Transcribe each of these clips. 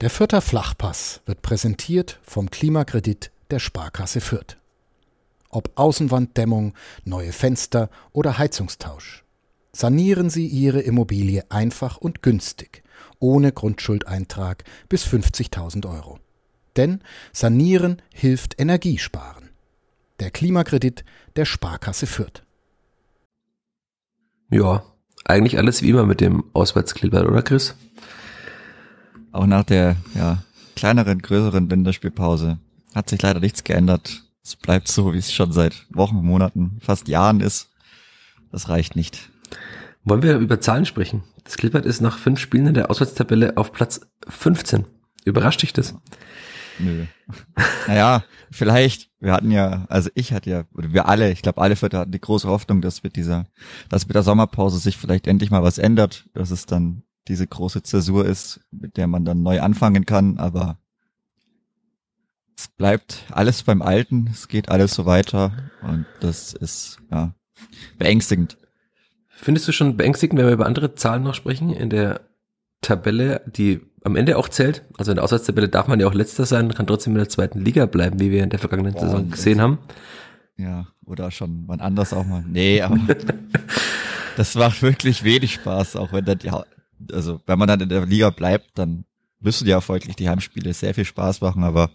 Der Fürther Flachpass wird präsentiert vom Klimakredit der Sparkasse Fürth. Ob Außenwanddämmung, neue Fenster oder Heizungstausch. Sanieren Sie Ihre Immobilie einfach und günstig, ohne Grundschuldeintrag bis 50.000 Euro. Denn Sanieren hilft Energiesparen. Der Klimakredit der Sparkasse Fürth. Ja, eigentlich alles wie immer mit dem Auswärtskleber, oder Chris? Auch nach der ja, kleineren, größeren Länderspielpause hat sich leider nichts geändert. Es bleibt so, wie es schon seit Wochen, Monaten, fast Jahren ist. Das reicht nicht. Wollen wir über Zahlen sprechen? Das Klippert ist nach fünf Spielen in der Auswärtstabelle auf Platz 15. Überrascht dich das? Nö. naja, vielleicht. Wir hatten ja, also ich hatte ja, oder wir alle, ich glaube alle Vierter hatten die große Hoffnung, dass mit dieser, dass mit der Sommerpause sich vielleicht endlich mal was ändert, dass es dann diese große Zäsur ist, mit der man dann neu anfangen kann, aber es bleibt alles beim Alten, es geht alles so weiter und das ist ja beängstigend. Findest du schon beängstigend, wenn wir über andere Zahlen noch sprechen in der Tabelle, die am Ende auch zählt? Also in der Auswärtstabelle darf man ja auch letzter sein, kann trotzdem in der zweiten Liga bleiben, wie wir in der vergangenen Boah, Saison gesehen haben. Ja, oder schon wann anders auch mal. Nee, aber das macht wirklich wenig Spaß, auch wenn dann die, also wenn man dann in der Liga bleibt, dann müssen ja folglich die Heimspiele sehr viel Spaß machen, aber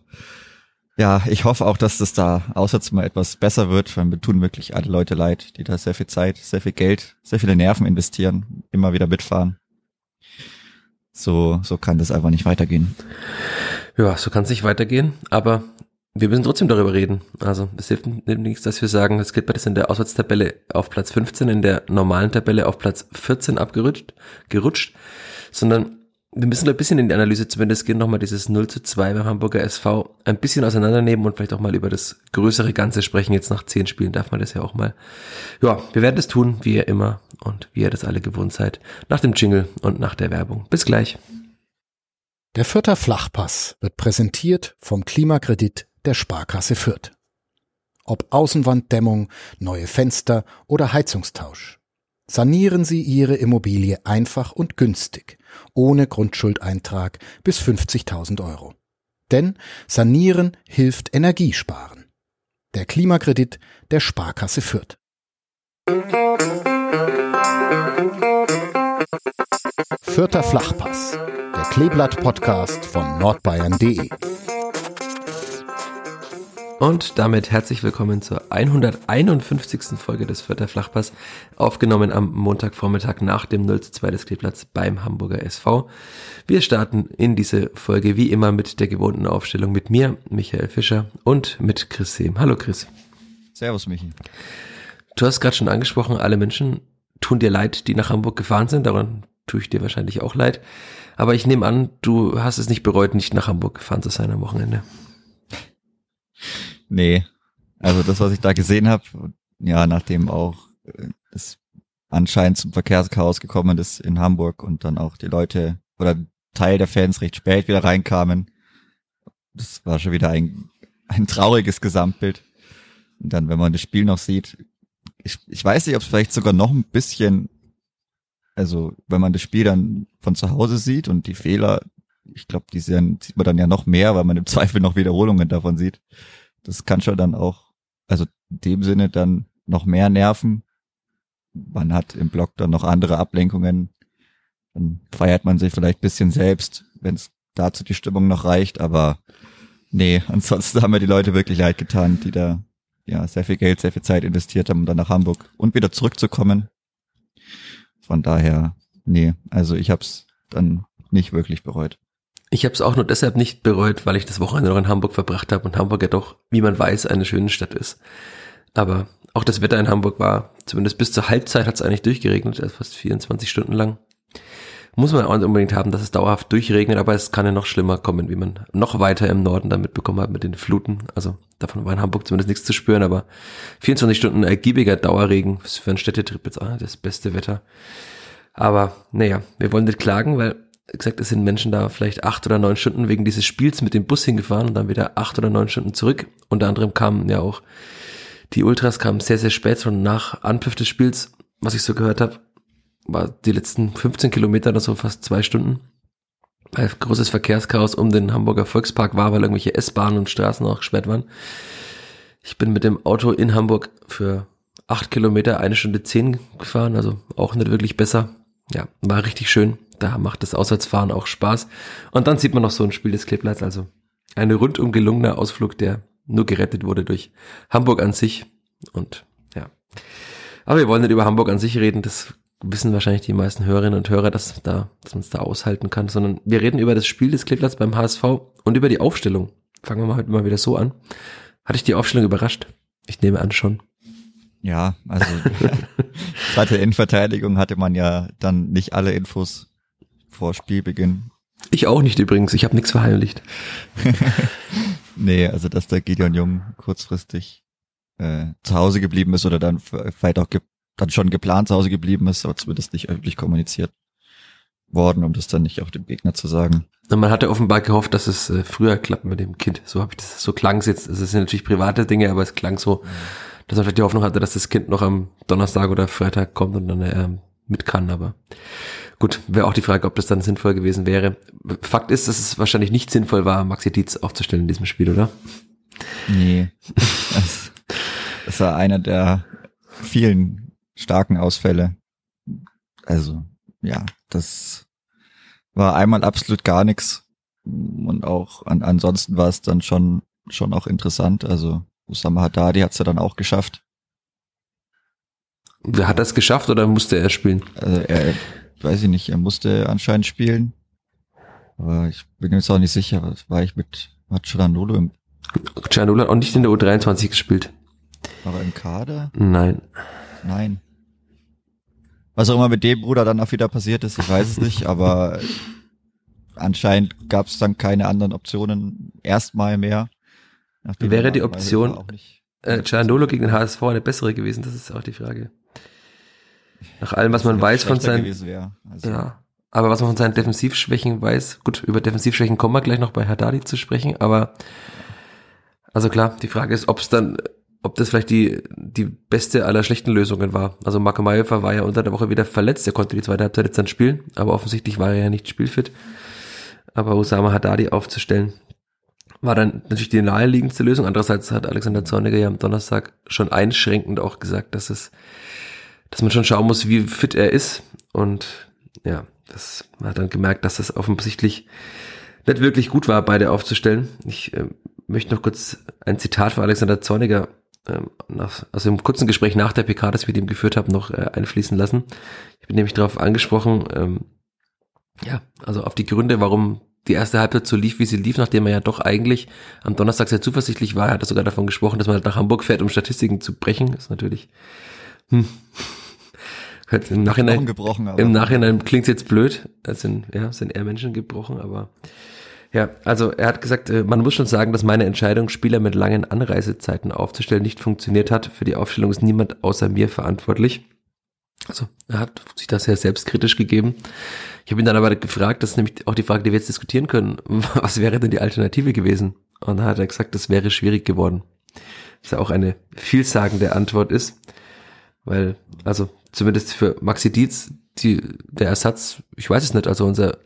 ja, ich hoffe auch, dass das da auswärts mal etwas besser wird, weil mir tun wirklich alle Leute leid, die da sehr viel Zeit, sehr viel Geld, sehr viele Nerven investieren, immer wieder mitfahren. So, so kann das einfach nicht weitergehen. Ja, so kann es nicht weitergehen, aber wir müssen trotzdem darüber reden. Also es hilft nichts, dass wir sagen, es geht bei das in der Auswärtstabelle auf Platz 15, in der normalen Tabelle auf Platz 14 abgerutscht, gerutscht, sondern wir müssen ein bisschen in die Analyse zumindest gehen, nochmal dieses 0 zu 2 beim Hamburger SV ein bisschen auseinandernehmen und vielleicht auch mal über das größere Ganze sprechen. Jetzt nach zehn Spielen darf man das ja auch mal. Ja, wir werden es tun, wie ihr immer und wie ihr das alle gewohnt seid, nach dem Jingle und nach der Werbung. Bis gleich. Der Fürther Flachpass wird präsentiert vom Klimakredit der Sparkasse Fürth. Ob Außenwanddämmung, neue Fenster oder Heizungstausch. Sanieren Sie Ihre Immobilie einfach und günstig, ohne Grundschuldeintrag bis 50.000 Euro. Denn Sanieren hilft Energiesparen. Der Klimakredit der Sparkasse Fürth. Vierter Flachpass, der Kleeblatt-Podcast von nordbayern.de. Und damit herzlich willkommen zur 151. Folge des Vierter Flachpass, aufgenommen am Montagvormittag nach dem 0 zu 2 des Kleeplatz beim Hamburger SV. Wir starten in diese Folge wie immer mit der gewohnten Aufstellung mit mir, Michael Fischer, und mit Chris Sehm. Hallo Chris. Servus Michi. Du hast gerade schon angesprochen, alle Menschen tun dir leid, die nach Hamburg gefahren sind, daran tue ich dir wahrscheinlich auch leid. Aber ich nehme an, du hast es nicht bereut, nicht nach Hamburg gefahren zu sein am Wochenende. Nee. Also das, was ich da gesehen habe, ja, nachdem auch äh, es anscheinend zum Verkehrschaos gekommen ist in Hamburg und dann auch die Leute oder Teil der Fans recht spät wieder reinkamen, das war schon wieder ein, ein trauriges Gesamtbild. Und dann, wenn man das Spiel noch sieht, ich, ich weiß nicht, ob es vielleicht sogar noch ein bisschen, also wenn man das Spiel dann von zu Hause sieht und die Fehler, ich glaube, die sehen, sieht man dann ja noch mehr, weil man im Zweifel noch Wiederholungen davon sieht. Das kann schon dann auch, also in dem Sinne dann noch mehr nerven. Man hat im Blog dann noch andere Ablenkungen. Dann feiert man sich vielleicht bisschen selbst, wenn es dazu die Stimmung noch reicht, aber nee, ansonsten haben mir die Leute wirklich leid getan, die da ja sehr viel Geld, sehr viel Zeit investiert haben, um dann nach Hamburg und wieder zurückzukommen. Von daher, nee, also ich habe es dann nicht wirklich bereut. Ich habe es auch nur deshalb nicht bereut, weil ich das Wochenende noch in Hamburg verbracht habe und Hamburg ja doch, wie man weiß, eine schöne Stadt ist. Aber auch das Wetter in Hamburg war, zumindest bis zur Halbzeit hat es eigentlich durchgeregnet, also fast 24 Stunden lang. Muss man auch unbedingt haben, dass es dauerhaft durchregnet, aber es kann ja noch schlimmer kommen, wie man noch weiter im Norden dann mitbekommen hat mit den Fluten. Also davon war in Hamburg zumindest nichts zu spüren, aber 24 Stunden ergiebiger Dauerregen ist für einen Städtetrip jetzt auch das beste Wetter. Aber naja, wir wollen nicht klagen, weil gesagt, es sind Menschen da vielleicht acht oder neun Stunden wegen dieses Spiels mit dem Bus hingefahren und dann wieder acht oder neun Stunden zurück. Unter anderem kamen ja auch die Ultras kamen sehr, sehr spät, schon nach Anpfiff des Spiels, was ich so gehört habe, war die letzten 15 Kilometer oder so fast zwei Stunden. weil großes Verkehrschaos um den Hamburger Volkspark war, weil irgendwelche S-Bahnen und Straßen auch gesperrt waren. Ich bin mit dem Auto in Hamburg für acht Kilometer eine Stunde zehn gefahren, also auch nicht wirklich besser. Ja, war richtig schön. Da macht das Auswärtsfahren auch Spaß. Und dann sieht man noch so ein Spiel des Kleeblatts, also eine rundum gelungener Ausflug, der nur gerettet wurde durch Hamburg an sich. Und ja. Aber wir wollen nicht über Hamburg an sich reden, das wissen wahrscheinlich die meisten Hörerinnen und Hörer, dass, da, dass man es da aushalten kann, sondern wir reden über das Spiel des Kleeblatts beim HSV und über die Aufstellung. Fangen wir mal heute mal wieder so an. Hatte ich die Aufstellung überrascht? Ich nehme an schon. Ja, also zweite Innenverteidigung hatte man ja dann nicht alle Infos vor Spielbeginn. Ich auch nicht übrigens, ich habe nichts verheimlicht. nee, also dass der Gideon Jung kurzfristig äh, zu Hause geblieben ist oder dann vielleicht auch dann schon geplant zu Hause geblieben ist, aber zumindest nicht öffentlich kommuniziert worden, um das dann nicht auf dem Gegner zu sagen. Und man hatte offenbar gehofft, dass es äh, früher klappt mit dem Kind. So habe ich das, so klang es jetzt. Es sind natürlich private Dinge, aber es klang so, dass man vielleicht die Hoffnung hatte, dass das Kind noch am Donnerstag oder Freitag kommt und dann äh, mit kann. Aber gut, wäre auch die Frage, ob das dann sinnvoll gewesen wäre. Fakt ist, dass es wahrscheinlich nicht sinnvoll war, Maxi Dietz aufzustellen in diesem Spiel, oder? Nee. Das, das war einer der vielen starken Ausfälle. Also, ja, das war einmal absolut gar nichts. Und auch an, ansonsten war es dann schon, schon auch interessant. Also, Usama Haddadi hat es ja dann auch geschafft. Wer hat das geschafft oder musste er spielen? Also er, weiß ich nicht, er musste anscheinend spielen. Aber ich bin jetzt auch nicht sicher, was war ich mit hat Chanolo im Chanolo hat auch nicht in der U23 gespielt. War er im Kader? Nein. Nein. Was auch immer mit dem Bruder dann auch wieder passiert ist, ich weiß es nicht, aber anscheinend gab es dann keine anderen Optionen erstmal mehr. Wäre die Option äh, Cianolo gegen den HSV eine bessere gewesen? Das ist auch die Frage. Nach allem, was man weiß von seinen, also. ja, aber was man von seinen Defensivschwächen weiß, gut, über Defensivschwächen kommen wir gleich noch bei Haddadi zu sprechen, aber also klar, die Frage ist, ob es dann ob das vielleicht die, die beste aller schlechten Lösungen war. Also Marco Mayhofer war ja unter der Woche wieder verletzt, er konnte die zweite Halbzeit jetzt dann spielen, aber offensichtlich war er ja nicht spielfit. Aber Osama Haddadi aufzustellen, war dann natürlich die naheliegendste Lösung. Andererseits hat Alexander Zorniger ja am Donnerstag schon einschränkend auch gesagt, dass es, dass man schon schauen muss, wie fit er ist. Und ja, das man hat dann gemerkt, dass das offensichtlich nicht wirklich gut war, beide aufzustellen. Ich äh, möchte noch kurz ein Zitat von Alexander Zorniger ähm, nach, also im kurzen Gespräch nach der PK, das ich mit ihm geführt habe, noch äh, einfließen lassen. Ich bin nämlich darauf angesprochen, ähm, ja, also auf die Gründe, warum die erste Halbzeit so lief, wie sie lief, nachdem er ja doch eigentlich am Donnerstag sehr zuversichtlich war. Er hat sogar davon gesprochen, dass man halt nach Hamburg fährt, um Statistiken zu brechen. Ist natürlich hm. Im Nachhinein, gebrochen, im Nachhinein klingt jetzt blöd. Es sind, ja, sind eher Menschen gebrochen, aber ja, also er hat gesagt, äh, man muss schon sagen, dass meine Entscheidung, Spieler mit langen Anreisezeiten aufzustellen, nicht funktioniert hat. Für die Aufstellung ist niemand außer mir verantwortlich. Also er hat sich das sehr selbstkritisch gegeben. Ich habe ihn dann aber gefragt, das ist nämlich auch die Frage, die wir jetzt diskutieren können, was wäre denn die Alternative gewesen? Und dann hat er gesagt, das wäre schwierig geworden. Was ja auch eine vielsagende Antwort ist, weil, also zumindest für Maxi Dietz, die, der Ersatz, ich weiß es nicht, also unser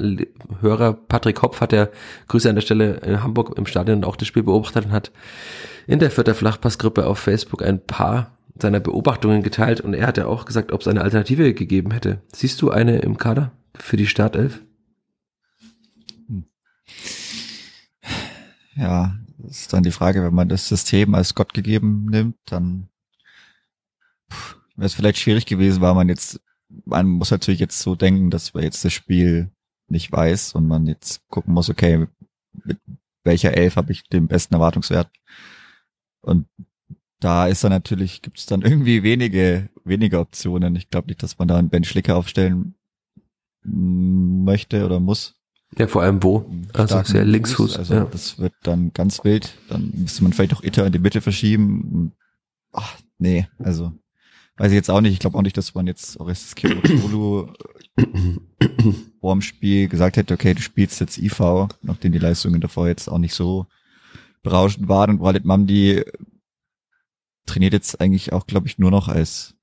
Hörer Patrick Hopf hat ja Grüße an der Stelle in Hamburg im Stadion auch das Spiel beobachtet und hat in der Vierter Flachpassgruppe auf Facebook ein paar seiner Beobachtungen geteilt und er hat ja auch gesagt, ob es eine Alternative gegeben hätte. Siehst du eine im Kader für die Startelf? Ja, ist dann die Frage, wenn man das System als Gott gegeben nimmt, dann wäre es vielleicht schwierig gewesen, weil man jetzt man muss natürlich jetzt so denken, dass man jetzt das Spiel nicht weiß und man jetzt gucken muss, okay, mit welcher Elf habe ich den besten Erwartungswert. Und da ist dann natürlich, gibt es dann irgendwie wenige, wenige Optionen. Ich glaube nicht, dass man da einen Ben Schlicker aufstellen möchte oder muss. Ja, vor allem wo? Also sehr Linksfuß. Also ja. das wird dann ganz wild. Dann müsste man vielleicht auch Itter in die Mitte verschieben. Ach, nee, also weiß ich jetzt auch nicht. Ich glaube auch nicht, dass man jetzt Orestes Kirolo vor dem Spiel gesagt hätte, okay, du spielst jetzt IV, nachdem die Leistungen davor jetzt auch nicht so berauschend waren. Und Walid Mamdi trainiert jetzt eigentlich auch, glaube ich, nur noch als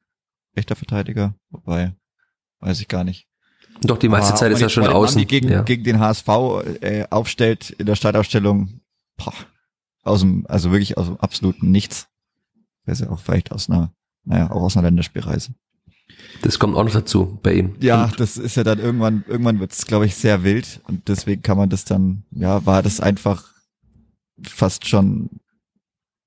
rechter Verteidiger. Wobei, weiß ich gar nicht. Doch, die meiste Ah, Zeit ist er schon außen. Die gegen, ja. gegen den HSV äh, aufstellt in der Startaufstellung, boah, aus dem, also wirklich aus dem absoluten Nichts. Ist ja auch vielleicht aus einer, naja, auch aus einer Länderspielreise. Das kommt auch noch dazu bei ihm. Ja, Und das ist ja dann irgendwann, irgendwann wird es, glaube ich, sehr wild und deswegen kann man das dann, ja, war das einfach fast schon,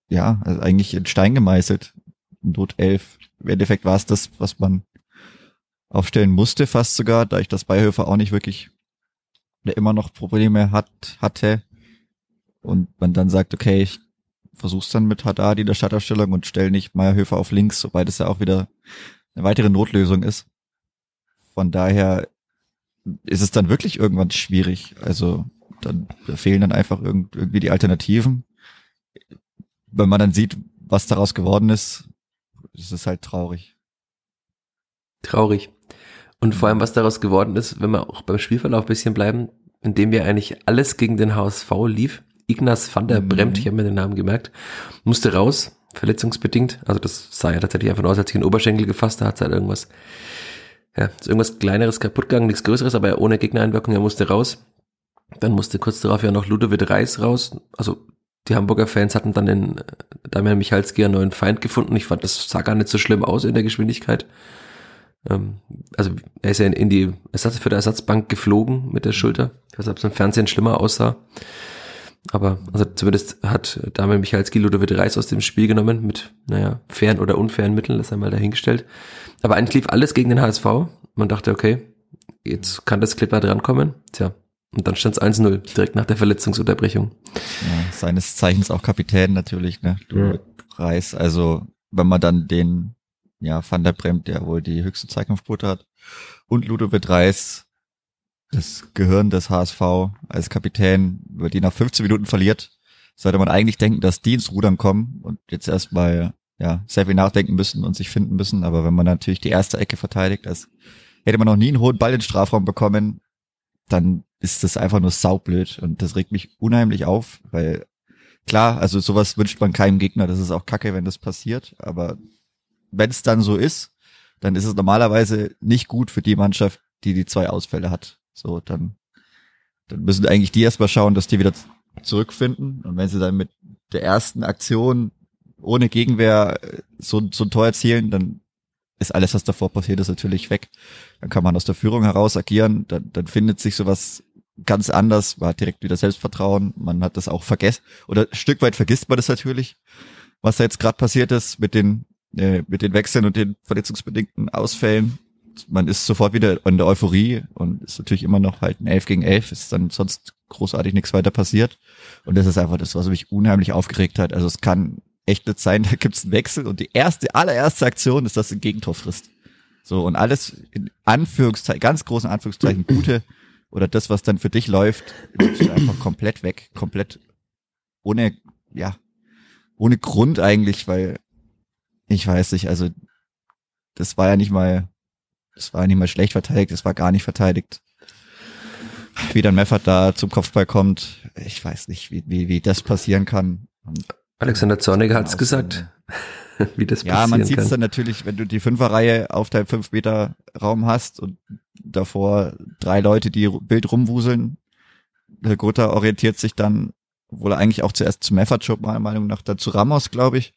ja, also eigentlich in Stein gemeißelt. Not 11. Im Endeffekt war es das, was man aufstellen musste, fast sogar, da ich das Beihöfer auch nicht wirklich, der immer noch Probleme hat, hatte. Und man dann sagt, okay, ich versuch's dann mit Haddad in der Startaufstellung und stell nicht Meyerhöfer auf links, wobei das ja auch wieder eine weitere Notlösung ist. Von daher ist es dann wirklich irgendwann schwierig. Also dann da fehlen dann einfach irgend, irgendwie die Alternativen. Wenn man dann sieht, was daraus geworden ist, ist es halt traurig. Traurig. Und vor allem, was daraus geworden ist, wenn wir auch beim Spielverlauf ein bisschen bleiben, indem wir eigentlich alles gegen den HSV lief. Ignaz van der Mhm. Bremt, ich habe mir den Namen gemerkt, musste raus, verletzungsbedingt. Also das sah ja tatsächlich einfach nur aus, als ich den Oberschenkel gefasst, da hat halt irgendwas, ja, ist irgendwas kleineres kaputt gegangen, nichts Größeres, aber ohne Gegnereinwirkung, er musste raus. Dann musste kurz darauf ja noch Ludovic Reis raus. Also die Hamburger Fans hatten dann den äh, Damian Michalski einen neuen Feind gefunden. Ich fand, das sah gar nicht so schlimm aus in der Geschwindigkeit. Ähm, also er ist ja in, in die Ersatz für die Ersatzbank geflogen mit der Schulter. Ich weiß nicht, ob es im Fernsehen schlimmer aussah. Aber also zumindest hat Damian Michalski Ludovic Reis aus dem Spiel genommen mit, naja, fairen oder unfairen Mitteln, das einmal dahingestellt. Aber eigentlich lief alles gegen den HSV. Man dachte, okay, jetzt kann das Clipper drankommen. Tja, und dann stand es 1-0, direkt nach der Verletzungsunterbrechung. Ja, seines Zeichens auch Kapitän natürlich, ne? Du Ja. Reis. Also wenn man dann den, ja, Van der Bremt, der wohl die höchste Zweikampfquote hat, und Ludovic Reis, das Gehirn des HSV als Kapitän, über die nach 15 Minuten verliert, sollte man eigentlich denken, dass die ins Rudern kommen und jetzt erstmal ja sehr viel nachdenken müssen und sich finden müssen. Aber wenn man natürlich die erste Ecke verteidigt, als hätte man noch nie einen hohen Ball in den Strafraum bekommen, dann ist das einfach nur saublöd und das regt mich unheimlich auf, weil klar, also sowas wünscht man keinem Gegner, das ist auch kacke, wenn das passiert, aber wenn es dann so ist, dann ist es normalerweise nicht gut für die Mannschaft, die die zwei Ausfälle hat. So, dann, dann müssen eigentlich die erstmal schauen, dass die wieder zurückfinden und wenn sie dann mit der ersten Aktion ohne Gegenwehr äh, so, so ein Tor erzielen, dann ist alles, was davor passiert ist, natürlich weg. Dann kann man aus der Führung heraus agieren, dann, dann findet sich sowas ganz anders, man hat direkt wieder Selbstvertrauen, man hat das auch vergessen, oder Stück weit vergisst man das natürlich, was da jetzt gerade passiert ist mit den, äh, mit den Wechseln und den verletzungsbedingten Ausfällen. Man ist sofort wieder in der Euphorie und ist natürlich immer noch halt ein 11 gegen 11, ist dann sonst großartig nichts weiter passiert. Und das ist einfach das, was mich unheimlich aufgeregt hat. Also es kann echt nicht sein, da gibt's einen Wechsel und die erste, allererste Aktion ist, dass ein Gegentor frisst. So, und alles in Anführungszeichen, ganz großen Anführungszeichen, gute oder das, was dann für dich läuft, ist einfach komplett weg, komplett ohne, ja, ohne Grund eigentlich, weil ich weiß nicht, also das war ja nicht mal, das war ja nicht mal schlecht verteidigt, das war gar nicht verteidigt. Wie dann Meffert da zum Kopfball kommt, ich weiß nicht, wie, wie, wie das passieren kann. Und Alexander Zorniger hat's Aus- gesagt, wie das ja, passieren man sieht es dann natürlich, wenn du die Fünferreihe auf deinem 5 Meter Raum hast und davor drei Leute, die wild rumwuseln. Der Gotha orientiert sich dann, obwohl er eigentlich auch zuerst zu Meffert meiner Meinung nach, dann zu Ramos, glaube ich,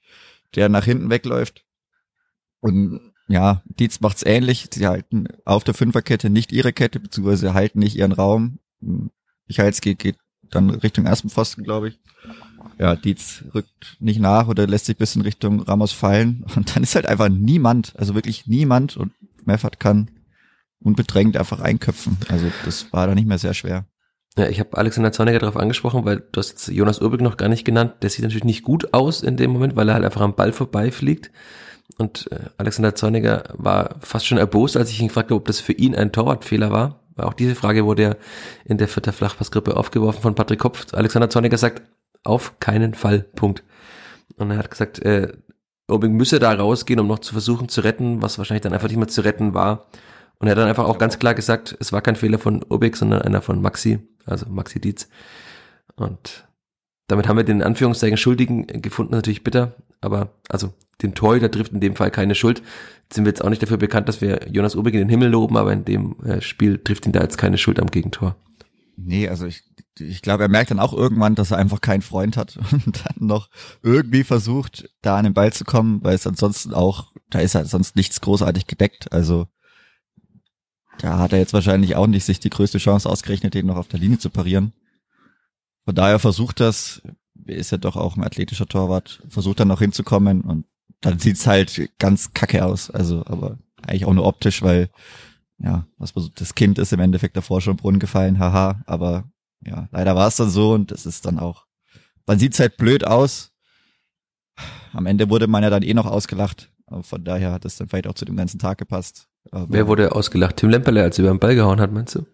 der nach hinten wegläuft. Und ja, Dietz macht's ähnlich. Sie halten auf der Fünferkette nicht ihre Kette, beziehungsweise halten nicht ihren Raum. Michalski geht dann Richtung ersten Pfosten, glaube ich. Ja, Dietz rückt nicht nach oder lässt sich bis in Richtung Ramos fallen. Und dann ist halt einfach niemand, also wirklich niemand. Und Meffert kann unbedrängt einfach einköpfen. Also das war da nicht mehr sehr schwer. Ja, ich habe Alexander Zorniger darauf angesprochen, weil du hast jetzt Jonas Urbig noch gar nicht genannt. Der sieht natürlich nicht gut aus in dem Moment, weil er halt einfach am Ball vorbeifliegt. Und äh, Alexander Zorniger war fast schon erbost, als ich ihn gefragt habe, ob das für ihn ein Torwartfehler war. Weil auch diese Frage wurde ja in der vierter Flachpassgruppe aufgeworfen von Patrick Kopf. Alexander Zorniger sagt, auf keinen Fall, Punkt. Und er hat gesagt, äh, Urbig müsse da rausgehen, um noch zu versuchen zu retten, was wahrscheinlich dann einfach nicht mehr zu retten war. Und er hat dann einfach auch ganz klar gesagt, es war kein Fehler von Urbig, sondern einer von Maxi, also Maxi Dietz. Und damit haben wir den Anführungszeichen Schuldigen gefunden, natürlich bitter, aber also den Torhüter trifft in dem Fall keine Schuld. Jetzt sind wir jetzt auch nicht dafür bekannt, dass wir Jonas Obig in den Himmel loben, aber in dem äh, Spiel trifft ihn da jetzt keine Schuld am Gegentor. Nee, also ich, ich glaube, er merkt dann auch irgendwann, dass er einfach keinen Freund hat und dann noch irgendwie versucht, da an den Ball zu kommen, weil es ansonsten auch, da ist halt sonst nichts großartig gedeckt. Also da hat er jetzt wahrscheinlich auch nicht sich die größte Chance ausgerechnet, den noch auf der Linie zu parieren. Von daher versucht das, ist ja doch auch ein athletischer Torwart, versucht dann noch hinzukommen und dann sieht's halt ganz kacke aus. Also, aber eigentlich auch nur optisch, weil ja, was das Kind ist im Endeffekt davor schon im Brunnen gefallen, haha, aber ja, leider war es dann so und es ist dann auch, man sieht's halt blöd aus. Am Ende wurde man ja dann eh noch ausgelacht, von daher hat es dann vielleicht auch zu dem ganzen Tag gepasst. Aber Wer wurde ausgelacht? Tim Lemperle, als er über den Ball gehauen hat, meinst du?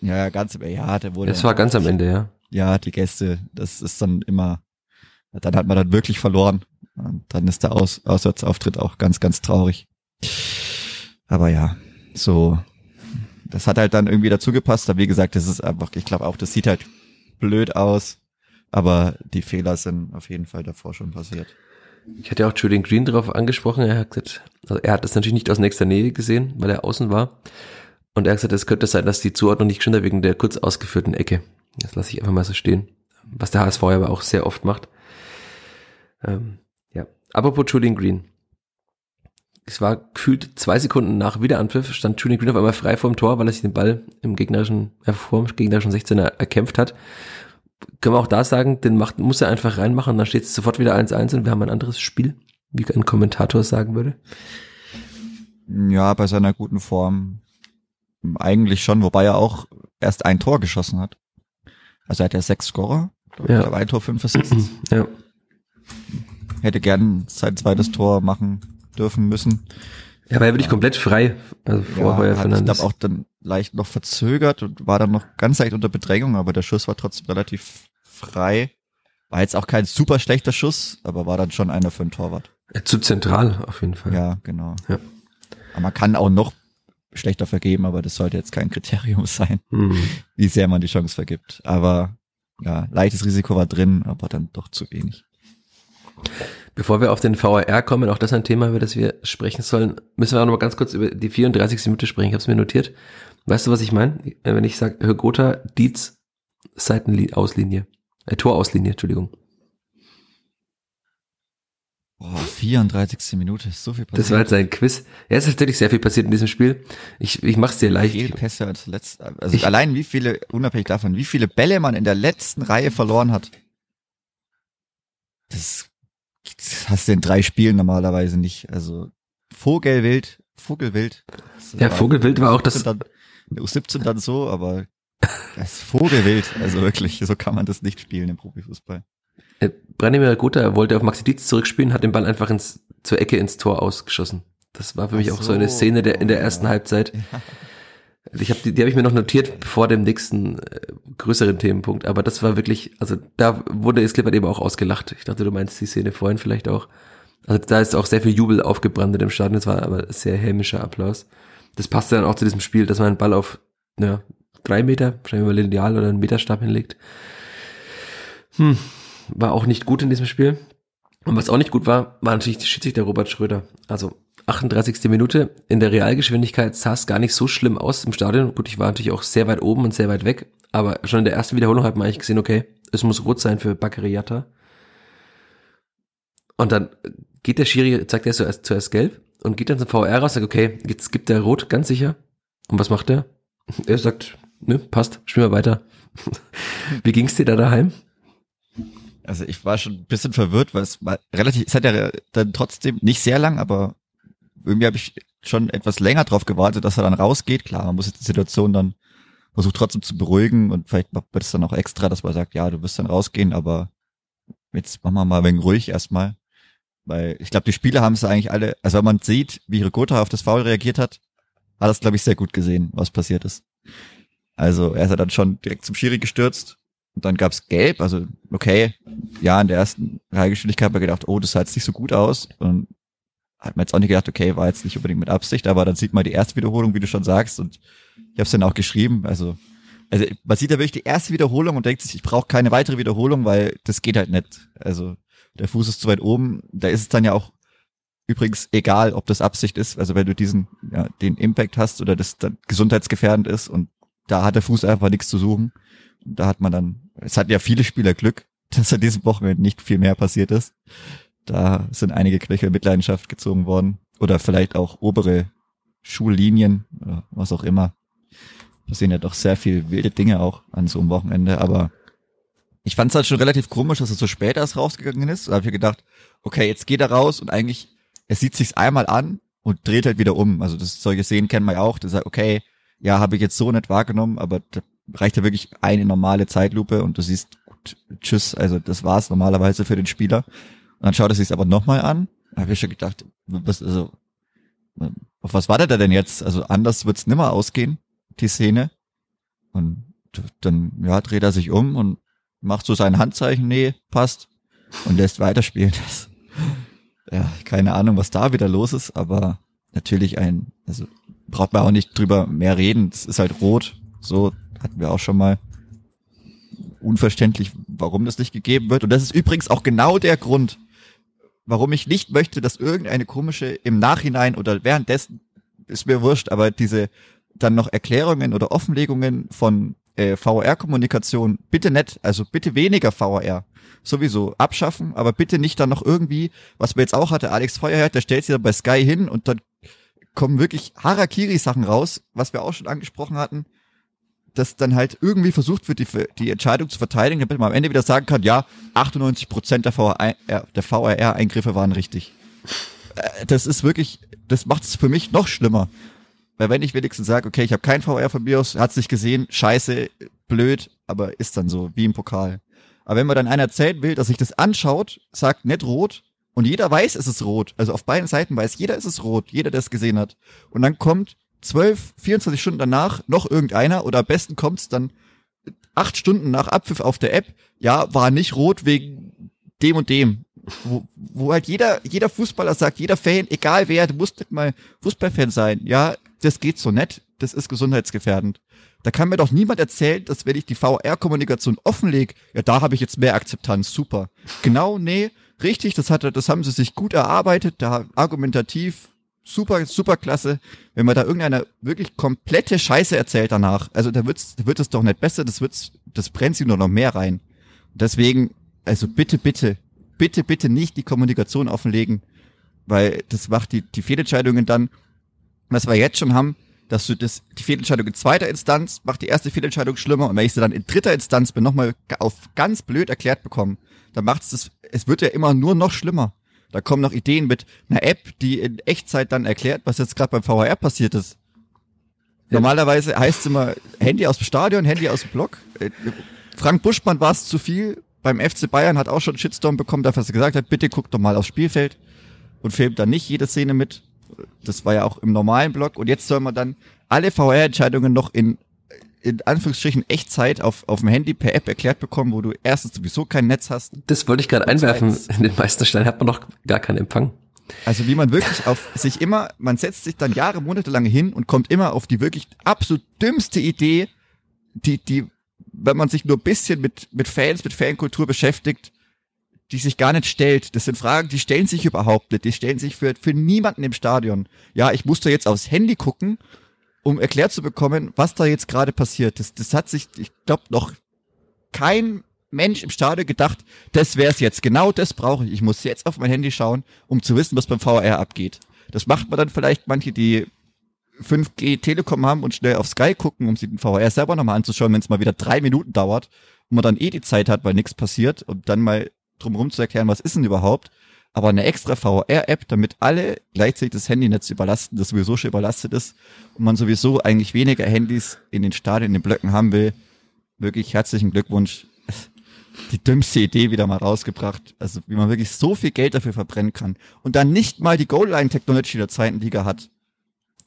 Ja, ja, ganz, ja, der wurde. Das war ganz am Ende, ja. Ja, die Gäste, das ist dann immer, dann hat man dann wirklich verloren. Und dann ist der Aus Auswärtsauftritt auch ganz, ganz traurig. Aber ja, so, das hat halt dann irgendwie dazu gepasst. Aber wie gesagt, das ist einfach, ich glaube auch, das sieht halt blöd aus. Aber die Fehler sind auf jeden Fall davor schon passiert. Ich hatte auch Julian Green darauf angesprochen. Er hat gesagt, also er hat das natürlich nicht aus nächster Nähe gesehen, weil er außen war. Und er hat gesagt, es könnte sein, dass die Zuordnung nicht stimmt wegen der kurz ausgeführten Ecke. Das lasse ich einfach mal so stehen. Was der HSV aber auch sehr oft macht. Ähm. Apropos Julian Green. Es war gefühlt zwei Sekunden nach Wiederanpfiff, stand Julian Green auf einmal frei vor dem Tor, weil er sich den Ball im gegnerischen, äh, vor dem gegnerischen 16er erkämpft hat. Können wir auch da sagen, den macht, muss er einfach reinmachen, dann steht es sofort wieder 1-1 und wir haben ein anderes Spiel, wie ein Kommentator sagen würde. Ja, bei seiner guten Form eigentlich schon, wobei er auch erst ein Tor geschossen hat. Also er hat ja sechs Scorer, Ja. ein Tor, fünf Assists. Ja. Hätte gern sein zweites Tor machen dürfen müssen. Er war ja wirklich komplett frei, also vor Heuer hat, ich Fernandes. glaube auch dann leicht noch verzögert und war dann noch ganz leicht unter Bedrängung, aber der Schuss war trotzdem relativ frei. War jetzt auch kein super schlechter Schuss, aber war dann schon einer für einen Torwart. Zu zentral auf jeden Fall. Ja, genau. Ja. Aber man kann auch noch schlechter vergeben, aber das sollte jetzt kein Kriterium sein, Hm. wie sehr man die Chance vergibt. Aber ja, leichtes Risiko war drin, aber dann doch zu wenig. Bevor wir auf den VAR kommen, auch das ein Thema, über das wir sprechen sollen, müssen wir auch noch mal ganz kurz über die 34. Minute sprechen. Ich habe es mir notiert. Weißt du, was ich meine? Äh, Wenn ich sage, Högota, Dietz, Seitenauslinie. Äh, Torauslinie, Entschuldigung. Boah, 34. Minute, ist so viel passiert. Das war jetzt ein Quiz. Ja, es ist tatsächlich sehr viel passiert in diesem Spiel. Ich, ich mach's dir leicht. Viel Pässe als letzt, also allein wie viele, unabhängig davon, wie viele Bälle man in der letzten Reihe verloren hat. Das, das hast du in drei Spielen normalerweise nicht. Also Vogelwild, Vogelwild. Ja, Vogelwild war auch das- Dann, der U17 dann so, aber das ist Vogelwild. Also wirklich, so kann man das nicht spielen im Profifußball. Äh, Branimir Gotha wollte auf Maxi Dietz zurückspielen, hat den Ball einfach ins, zur Ecke ins Tor ausgeschossen. Das war für mich Ach auch so eine so. Szene der, in der ersten Ja. Halbzeit. Ich habe die, die habe ich mir noch notiert vor dem nächsten äh, größeren Themenpunkt. Aber das war wirklich, also da wurde es Klippert eben auch ausgelacht. Ich dachte, du meinst die Szene vorhin vielleicht auch. Also da ist auch sehr viel Jubel aufgebrannt im Stadion. Es war aber sehr hämischer Applaus. Das passte dann auch zu diesem Spiel, dass man einen Ball auf ja, drei Meter, wahrscheinlich über Lineal oder einen Meterstab hinlegt. Hm, war auch nicht gut in diesem Spiel. Und was auch nicht gut war, war natürlich die Schiedsrichter Robert Schröder. Also 38. Minute. In der Realgeschwindigkeit sah es gar nicht so schlimm aus im Stadion. Gut, ich war natürlich auch sehr weit oben und sehr weit weg. Aber schon in der ersten Wiederholung hat man eigentlich gesehen, okay, es muss rot sein für Bakariata. Und dann geht der Schiri, zeigt er zuerst, zuerst gelb und geht dann zum VR raus, sagt, okay, jetzt gibt er rot, ganz sicher. Und was macht er? Er sagt, ne, passt, spielen wir weiter. Wie ging's dir da daheim? Also ich war schon ein bisschen verwirrt, weil es war relativ, es hat ja dann trotzdem nicht sehr lang, aber irgendwie habe ich schon etwas länger drauf gewartet, dass er dann rausgeht. Klar, man muss jetzt die Situation dann versucht trotzdem zu beruhigen und vielleicht macht man das dann auch extra, dass man sagt, ja, du wirst dann rausgehen, aber jetzt machen wir mal ein wenig ruhig erstmal. Weil ich glaube, die Spieler haben es eigentlich alle, also wenn man sieht, wie Ricotta auf das Foul reagiert hat, hat das, glaube ich, sehr gut gesehen, was passiert ist. Also er ist ja dann schon direkt zum Schiri gestürzt und dann gab's Gelb, also okay, ja, in der ersten Reihegeschwindigkeit hat man gedacht, oh, das sah jetzt nicht so gut aus. Und hat man jetzt auch nicht gedacht, okay, war jetzt nicht unbedingt mit Absicht, aber dann sieht man die erste Wiederholung, wie du schon sagst, und ich habe es dann auch geschrieben. Also, also man sieht ja wirklich die erste Wiederholung und denkt sich, ich brauche keine weitere Wiederholung, weil das geht halt nicht. Also der Fuß ist zu weit oben. Da ist es dann ja auch übrigens egal, ob das Absicht ist, also wenn du diesen, ja, den Impact hast oder das dann gesundheitsgefährdend ist und da hat der Fuß einfach nichts zu suchen. Da hat man dann, es hatten ja viele Spieler Glück, dass an diesem Wochenende nicht viel mehr passiert ist. Da sind einige Knöchel Mitleidenschaft gezogen worden. Oder vielleicht auch obere Schullinien oder was auch immer. Passieren ja doch sehr viel wilde Dinge auch an so einem Wochenende. Aber ich fand es halt schon relativ komisch, dass er so spät erst rausgegangen ist. Da habe ich gedacht, okay, jetzt geht er raus und eigentlich, er sieht sich's einmal an und dreht halt wieder um. Also das solche Szenen kennen wir ja auch. Das ist okay, ja, habe ich jetzt so nicht wahrgenommen, aber da reicht ja wirklich eine normale Zeitlupe und du siehst, gut, tschüss, also das war's normalerweise für den Spieler. Und dann schaut er sich aber nochmal an. Da habe ich schon gedacht, was, also, auf was wartet er denn jetzt? Also anders wird's nimmer ausgehen, die Szene. Und dann, ja, dreht er sich um und macht so sein Handzeichen, nee, passt, und lässt weiterspielen. Das, ja, keine Ahnung, was da wieder los ist, aber natürlich ein, also braucht man auch nicht drüber mehr reden. Es ist halt rot. So hatten wir auch schon mal unverständlich, warum das nicht gegeben wird. Und das ist übrigens auch genau der Grund, warum ich nicht möchte, dass irgendeine komische im Nachhinein oder währenddessen ist mir wurscht, aber diese dann noch Erklärungen oder Offenlegungen von äh, VR-Kommunikation bitte nicht, also bitte weniger VR. Sowieso abschaffen, aber bitte nicht dann noch irgendwie, was wir jetzt auch hatte, Alex Feuerherd, der stellt sich dann bei Sky hin und dann kommen wirklich Harakiri-Sachen raus, was wir auch schon angesprochen hatten, dass dann halt irgendwie versucht wird, die, die Entscheidung zu verteidigen, damit man am Ende wieder sagen kann, ja, 98 Prozent der, VR, der VRR-Eingriffe waren richtig. Äh, das ist wirklich, das macht es für mich noch schlimmer. Weil wenn ich wenigstens sage, okay, ich habe kein VR von mir aus, hat's nicht gesehen, scheiße, blöd, aber ist dann so, wie im Pokal. Aber wenn man dann einer erzählen will, dass sich das anschaut, sagt nicht rot, und jeder weiß, es ist rot. Also auf beiden Seiten weiß jeder, es ist rot. Jeder, der es gesehen hat. Und dann kommt 12, 24 Stunden danach noch irgendeiner oder am besten kommt es dann acht Stunden nach Abpfiff auf der App. Ja, war nicht rot wegen dem und dem. Wo, wo halt jeder, jeder Fußballer sagt, jeder Fan, egal wer, du musst nicht mal Fußballfan sein. Ja, das geht so nett. Das ist gesundheitsgefährdend. Da kann mir doch niemand erzählen, dass wenn ich die VR-Kommunikation offenlege, ja, da habe ich jetzt mehr Akzeptanz. Super. Genau, nee richtig, das hat, das haben sie sich gut erarbeitet, da argumentativ, super, super klasse. Wenn man da irgendeiner wirklich komplette Scheiße erzählt danach, also da wird's, wird es doch nicht besser, das wird's, das brennt sie nur noch mehr rein. Deswegen, also bitte, bitte, bitte, bitte nicht die Kommunikation offenlegen, weil das macht die, die Fehlentscheidungen dann, was wir jetzt schon haben, dass du das, die Fehlentscheidung in zweiter Instanz macht die erste Fehlentscheidung schlimmer und wenn ich sie dann in dritter Instanz bin, nochmal auf ganz blöd erklärt bekommen, dann macht es das, es wird ja immer nur noch schlimmer. Da kommen noch Ideen mit einer App, die in Echtzeit dann erklärt, was jetzt gerade beim VHR passiert ist. Ja. Normalerweise heißt es immer Handy aus dem Stadion, Handy aus dem Block. Äh, Frank Buschmann war es zu viel. Beim FC Bayern hat auch schon einen Shitstorm bekommen, dafür, dass er gesagt hat, bitte guckt doch mal aufs Spielfeld und filmt dann nicht jede Szene mit. Das war ja auch im normalen Block. Und jetzt soll man dann alle VR-Entscheidungen noch in in Anführungsstrichen Echtzeit auf, auf dem Handy per App erklärt bekommen, wo du erstens sowieso kein Netz hast. Das wollte ich gerade einwerfen. In den meisten Stellen hat man noch gar keinen Empfang. Also wie man wirklich auf sich immer, man setzt sich dann Jahre, Monate lang hin und kommt immer auf die wirklich absolut dümmste Idee, die, die, wenn man sich nur ein bisschen mit, mit Fans, mit Fankultur beschäftigt, die sich gar nicht stellt. Das sind Fragen, die stellen sich überhaupt nicht. Die stellen sich für, für niemanden im Stadion. Ja, ich musste jetzt aufs Handy gucken um erklärt zu bekommen, was da jetzt gerade passiert. Das, das hat sich, ich glaube, noch kein Mensch im Stadion gedacht, das wär's jetzt. Genau das brauche ich. Ich muss jetzt auf mein Handy schauen, um zu wissen, was beim VR abgeht. Das macht man dann vielleicht manche, die 5G Telekom haben und schnell auf Sky gucken, um sich den VR selber nochmal anzuschauen, wenn es mal wieder drei Minuten dauert und man dann eh die Zeit hat, weil nichts passiert und dann mal drumherum zu erklären, was ist denn überhaupt aber eine extra VR-App, damit alle gleichzeitig das Handynetz überlasten, das sowieso schon überlastet ist und man sowieso eigentlich weniger Handys in den Stadien, in den Blöcken haben will. Wirklich herzlichen Glückwunsch. Die dümmste Idee wieder mal rausgebracht. Also wie man wirklich so viel Geld dafür verbrennen kann. Und dann nicht mal die Goal-Line-Technology der zweiten Liga hat.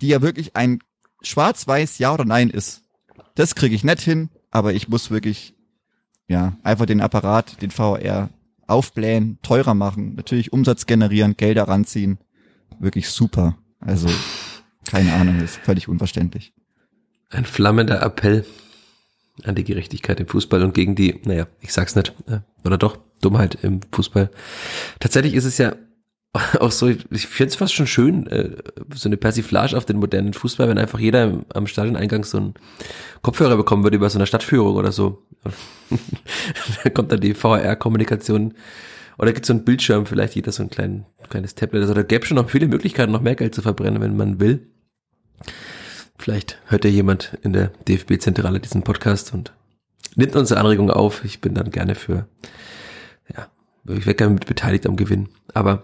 Die ja wirklich ein schwarz-weiß Ja oder Nein ist. Das kriege ich nicht hin, aber ich muss wirklich, ja, einfach den Apparat, den VR aufblähen, teurer machen, natürlich Umsatz generieren, Gelder ranziehen. Wirklich super. Also, keine Ahnung, ist völlig unverständlich. Ein flammender Appell an die Gerechtigkeit im Fußball und gegen die, naja, ich sag's nicht, äh, oder doch, Dummheit im Fußball. Tatsächlich ist es ja auch so, ich finde es fast schon schön, äh, so eine Persiflage auf den modernen Fußball, wenn einfach jeder am Stadioneingang so einen Kopfhörer bekommen würde über so eine Stadtführung oder so. da kommt dann die VR-Kommunikation oder gibt es so einen Bildschirm, vielleicht jeder so ein klein, kleines Tablet. Also da gäbe schon noch viele Möglichkeiten, noch mehr Geld zu verbrennen, wenn man will. Vielleicht hört ja jemand in der DFB-Zentrale diesen Podcast und nimmt unsere Anregung auf. Ich bin dann gerne für, ja, ich wäre gerne mit beteiligt am Gewinn. Aber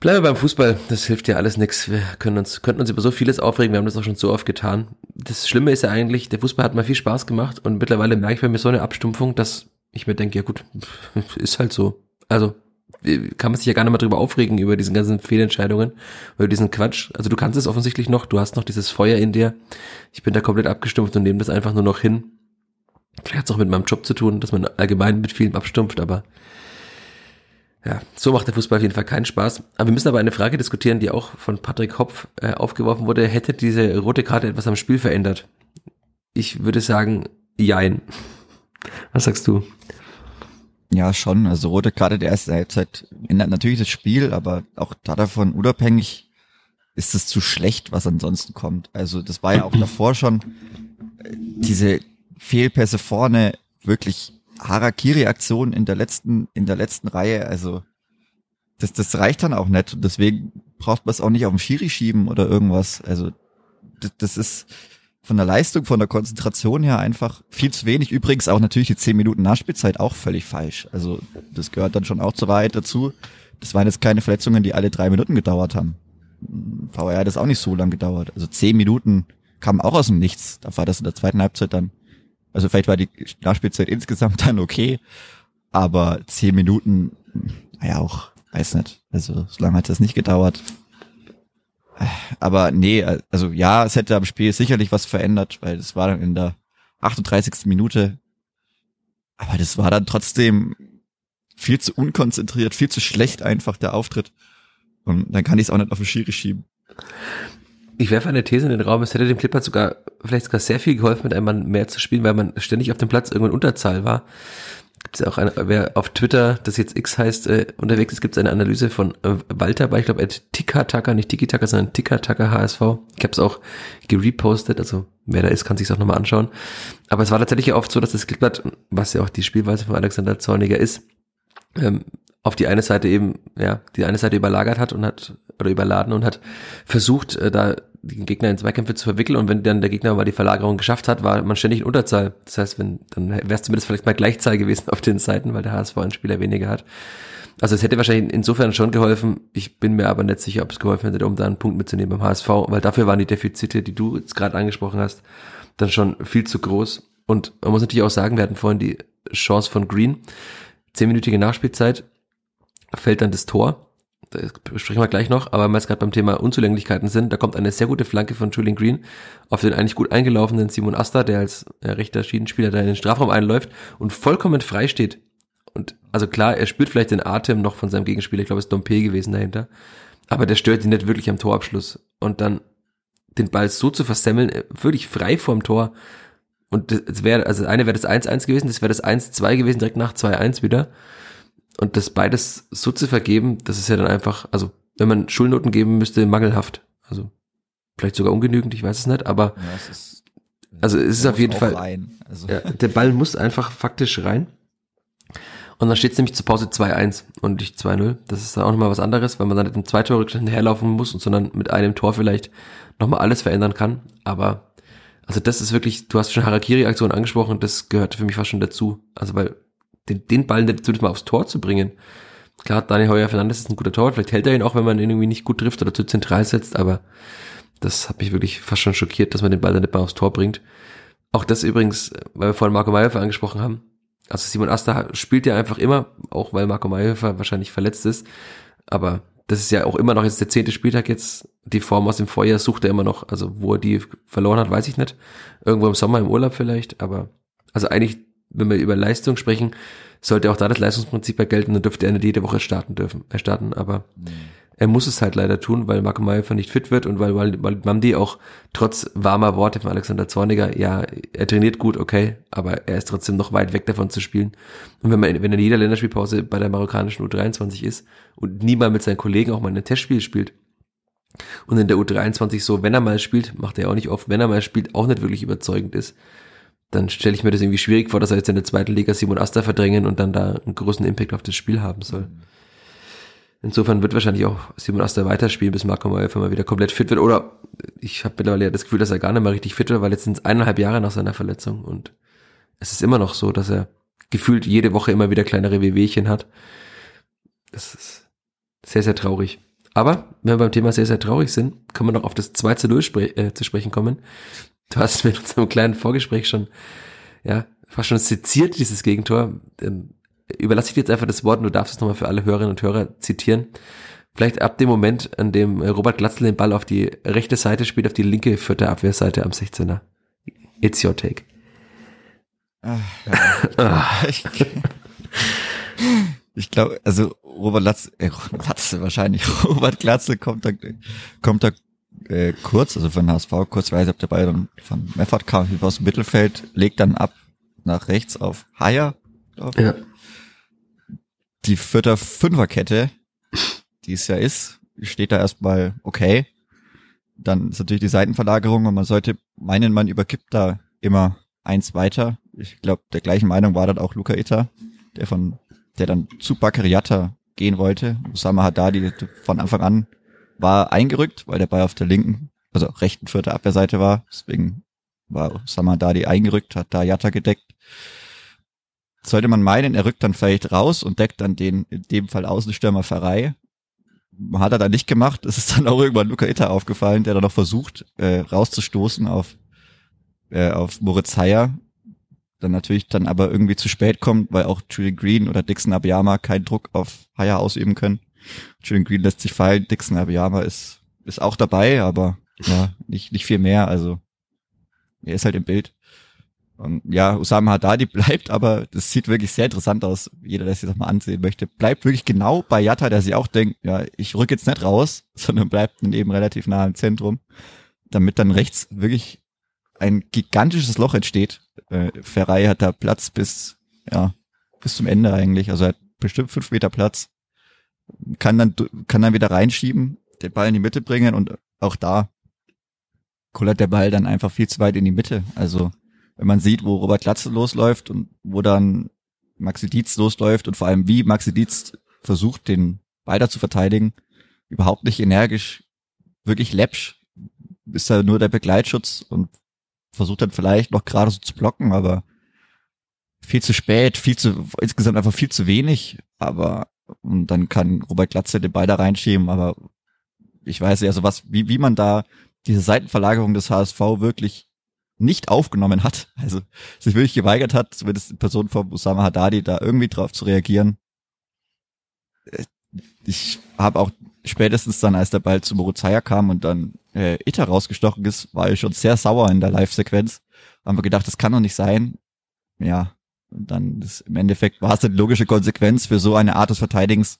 bleiben wir beim Fußball. Das hilft ja alles nichts. Wir können uns, könnten uns über so vieles aufregen. Wir haben das auch schon so oft getan. Das Schlimme ist ja eigentlich, der Fußball hat mal viel Spaß gemacht und mittlerweile merke ich bei mir so eine Abstumpfung, dass ich mir denke, ja gut, ist halt so. Also, kann man sich ja gar nicht mehr drüber aufregen, über diesen ganzen Fehlentscheidungen, über diesen Quatsch. Also du kannst es offensichtlich noch, du hast noch dieses Feuer in dir. Ich bin da komplett abgestumpft und nehme das einfach nur noch hin. Vielleicht hat es auch mit meinem Job zu tun, dass man allgemein mit vielem abstumpft, aber ja, so macht der Fußball auf jeden Fall keinen Spaß. Aber wir müssen aber eine Frage diskutieren, die auch von Patrick Hopf äh, aufgeworfen wurde. Hätte diese rote Karte etwas am Spiel verändert? Ich würde sagen, jein. Was sagst du? Ja, schon. Also rote Karte der ersten Halbzeit ändert natürlich das Spiel, aber auch davon unabhängig ist es zu schlecht, was ansonsten kommt. Also das war ja auch davor schon äh, diese Fehlpässe vorne wirklich Harakiri-Aktion in der letzten in der letzten Reihe. Also das das reicht dann auch nicht. Und deswegen braucht man es auch nicht auf den Schiri schieben oder irgendwas. Also das, das ist von der Leistung, von der Konzentration her einfach viel zu wenig. Übrigens auch natürlich die 10 Minuten Nachspielzeit auch völlig falsch. Also das gehört dann schon auch zur Wahrheit dazu. Das waren jetzt keine Verletzungen, die alle drei Minuten gedauert haben. VR hat das auch nicht so lang gedauert. Also 10 Minuten kam auch aus dem Nichts. Da war das in der zweiten Halbzeit dann. Also vielleicht war die Nachspielzeit insgesamt dann okay, aber 10 Minuten, naja auch, weiß nicht. Also so lange hat das nicht gedauert. Aber nee, also ja, es hätte am Spiel sicherlich was verändert, weil das war dann in der 38. Minute. Aber das war dann trotzdem viel zu unkonzentriert, viel zu schlecht einfach der Auftritt. Und dann kann ich es auch nicht auf den Schiri schieben. Ich werfe eine These in den Raum, es hätte dem Clipper sogar, vielleicht sogar sehr viel geholfen, mit einem Mann mehr zu spielen, weil man ständig auf dem Platz irgendwann Unterzahl war gibt es auch eine, wer auf Twitter, das jetzt X heißt, äh, unterwegs ist, gibt es eine Analyse von äh, Walter bei, ich glaube, Tika-Taka, nicht Tiki-Taka, sondern Tika-Taka HSV. Ich habe es auch gerepostet, also wer da ist, kann sich auch nochmal anschauen. Aber es war tatsächlich oft so, dass das Klickblatt, was ja auch die Spielweise von Alexander Zorniger ist, ähm, auf die eine Seite eben, ja, die eine Seite überlagert hat und hat, oder überladen und hat versucht, äh, da den Gegner in Zweikämpfe zu verwickeln und wenn dann der Gegner mal die Verlagerung geschafft hat, war man ständig in Unterzahl. Das heißt, wenn, dann wäre es zumindest vielleicht mal Gleichzahl gewesen auf den Seiten, weil der HSV einen Spieler weniger hat. Also es hätte wahrscheinlich insofern schon geholfen. Ich bin mir aber nicht sicher, ob es geholfen hätte, um da einen Punkt mitzunehmen beim HSV, weil dafür waren die Defizite, die du jetzt gerade angesprochen hast, dann schon viel zu groß. Und man muss natürlich auch sagen, wir hatten vorhin die Chance von Green. Zehnminütige Nachspielzeit, fällt dann das Tor das sprechen wir gleich noch, aber wenn wir jetzt gerade beim Thema Unzulänglichkeiten sind, da kommt eine sehr gute Flanke von Julian Green auf den eigentlich gut eingelaufenen Simon Asta, der als äh, rechter Schiedenspieler da in den Strafraum einläuft und vollkommen frei steht. Und also klar, er spürt vielleicht den Atem noch von seinem Gegenspieler, ich glaube, es ist Dompe gewesen dahinter, aber der stört ihn nicht wirklich am Torabschluss. Und dann den Ball so zu versemmeln, äh, wirklich frei vorm Tor, und das wäre, also eine wäre das 1-1 gewesen, das wäre das 1-2 gewesen, direkt nach 2-1 wieder. Und das beides so zu vergeben, das ist ja dann einfach, also wenn man Schulnoten geben müsste, mangelhaft. Also vielleicht sogar ungenügend, ich weiß es nicht, aber ja, es ist, also es ist auf jeden Fall, also. ja, der Ball muss einfach faktisch rein. Und dann steht es nämlich zur Pause 2-1 und nicht 2-0. Das ist dann auch nochmal was anderes, weil man dann nicht im Zweittorrückstand herlaufen muss, sondern mit einem Tor vielleicht nochmal alles verändern kann. Aber also das ist wirklich, du hast schon Harakiri-Aktion angesprochen, das gehört für mich fast schon dazu. Also weil den, den Ball zumindest mal aufs Tor zu bringen. Klar, Daniel Heuer Fernandes ist ein guter Tor, vielleicht hält er ihn auch, wenn man ihn irgendwie nicht gut trifft oder zu zentral setzt, aber das hat mich wirklich fast schon schockiert, dass man den Ball dann nicht mal aufs Tor bringt. Auch das übrigens, weil wir vorhin Marco Mayhofer angesprochen haben. Also Simon Asta spielt ja einfach immer, auch weil Marco Mayhofer wahrscheinlich verletzt ist. Aber das ist ja auch immer noch jetzt der zehnte Spieltag jetzt. Die Form aus dem Vorjahr sucht er immer noch. Also wo er die verloren hat, weiß ich nicht. Irgendwo im Sommer im Urlaub vielleicht. Aber also eigentlich wenn wir über Leistung sprechen, sollte auch da das Leistungsprinzip gelten, dann dürfte er nicht jede Woche starten dürfen, äh, starten, aber mhm. er muss es halt leider tun, weil Marco Mayhofer nicht fit wird und weil, weil, weil Mamdi auch trotz warmer Worte von Alexander Zorniger, ja, er trainiert gut, okay, aber er ist trotzdem noch weit weg davon zu spielen. Und wenn man, wenn er in jeder Länderspielpause bei der marokkanischen U23 ist und niemand mit seinen Kollegen auch mal ein Testspiel spielt und in der U23 so, wenn er mal spielt, macht er auch nicht oft, wenn er mal spielt, auch nicht wirklich überzeugend ist, dann stelle ich mir das irgendwie schwierig vor, dass er jetzt in der zweiten Liga Simon Asta verdrängen und dann da einen großen Impact auf das Spiel haben soll. Insofern wird wahrscheinlich auch Simon Asta weiterspielen, bis Marco Meuer mal wieder komplett fit wird. Oder ich habe mittlerweile ja das Gefühl, dass er gar nicht mehr richtig fit wird, weil jetzt sind es eineinhalb Jahre nach seiner Verletzung und es ist immer noch so, dass er gefühlt jede Woche immer wieder kleinere Wehwehchen hat. Das ist sehr, sehr traurig. Aber wenn wir beim Thema sehr, sehr traurig sind, können wir noch auf das 2 zu 0 spre äh, zu sprechen kommen. Du hast mit unserem kleinen Vorgespräch schon, ja, fast schon seziert, dieses Gegentor. Ähm, überlasse ich dir jetzt einfach das Wort und du darfst es nochmal für alle Hörerinnen und Hörer zitieren. Vielleicht ab dem Moment, an dem Robert Glatzel den Ball auf die rechte Seite spielt, auf die linke vierte Abwehrseite am 16er. It's your take. Ach, ja. ich, ich glaube, also Robert Glatzel, äh, Glatzel wahrscheinlich, Robert Glatzel kommt da, kommt da äh, kurz, also von HSV, kurzweise ab der Ball dann von Meffert kam, aus dem Mittelfeld, legt dann ab nach rechts auf Haier. Ja die vierte Fünferkette, die es ja ist, steht da erstmal okay. Dann ist natürlich die Seitenverlagerung und man sollte meinen, man übergibt da immer eins weiter. Ich glaube, der gleichen Meinung war dann auch Luca Itta, der von, der dann zu Bakariata gehen wollte. Osama Haddadi von Anfang an war eingerückt, weil der Ball auf der linken, also rechten vierte Abwehrseite war. Deswegen war Osama Haddadi eingerückt, hat da Jatta gedeckt sollte man meinen, er rückt dann vielleicht raus und deckt dann den, in dem Fall Außenstürmer Pfarrei. Hat er dann nicht gemacht. Es ist dann auch irgendwann Luca Itter aufgefallen, der dann noch versucht, äh, rauszustoßen auf, äh, auf Moritz Heyer. Dann natürlich dann aber irgendwie zu spät kommt, weil auch Julian Green oder Dixon Abiyama keinen Druck auf Heyer ausüben können. Julian Green lässt sich fallen, Dixon Abiyama ist, ist auch dabei, aber ja, nicht, nicht viel mehr. Also er ist halt im Bild. Und ja, Usama Haddadi bleibt, aber das sieht wirklich sehr interessant aus. Jeder, der sich das mal ansehen möchte, bleibt wirklich genau bei Yatta, der sich auch denkt, ja, ich rück jetzt nicht raus, sondern bleibt dann eben relativ nah im Zentrum, damit dann rechts wirklich ein gigantisches Loch entsteht. Äh, Ferrei hat da Platz bis, ja, bis zum Ende eigentlich. Also er hat bestimmt fünf Meter Platz. Kann dann, kann dann wieder reinschieben, den Ball in die Mitte bringen und auch da kullert der Ball dann einfach viel zu weit in die Mitte. Also wenn man sieht, wo Robert Glatze losläuft und wo dann Maxi Dietz losläuft und vor allem wie Maxi Dietz versucht, den Ball zu verteidigen, überhaupt nicht energisch, wirklich läppsch, ist da nur der Begleitschutz und versucht dann vielleicht noch gerade so zu blocken, aber viel zu spät, viel zu, insgesamt einfach viel zu wenig, aber und dann kann Robert Glatze den Ball da reinschieben, aber ich weiß ja, also was, wie, wie man da diese Seitenverlagerung des HSV wirklich nicht aufgenommen hat, also sich wirklich geweigert hat, zumindest in Person von Osama Haddadi, da irgendwie drauf zu reagieren. Äh, ich habe auch spätestens dann, als der Ball zu Morozaya kam und dann äh, Ita rausgestochen ist, war ich schon sehr sauer in der Live-Sequenz. Haben wir gedacht, das kann doch nicht sein. Ja, und dann ist, im Endeffekt war es eine logische Konsequenz für so eine Art des Verteidigens,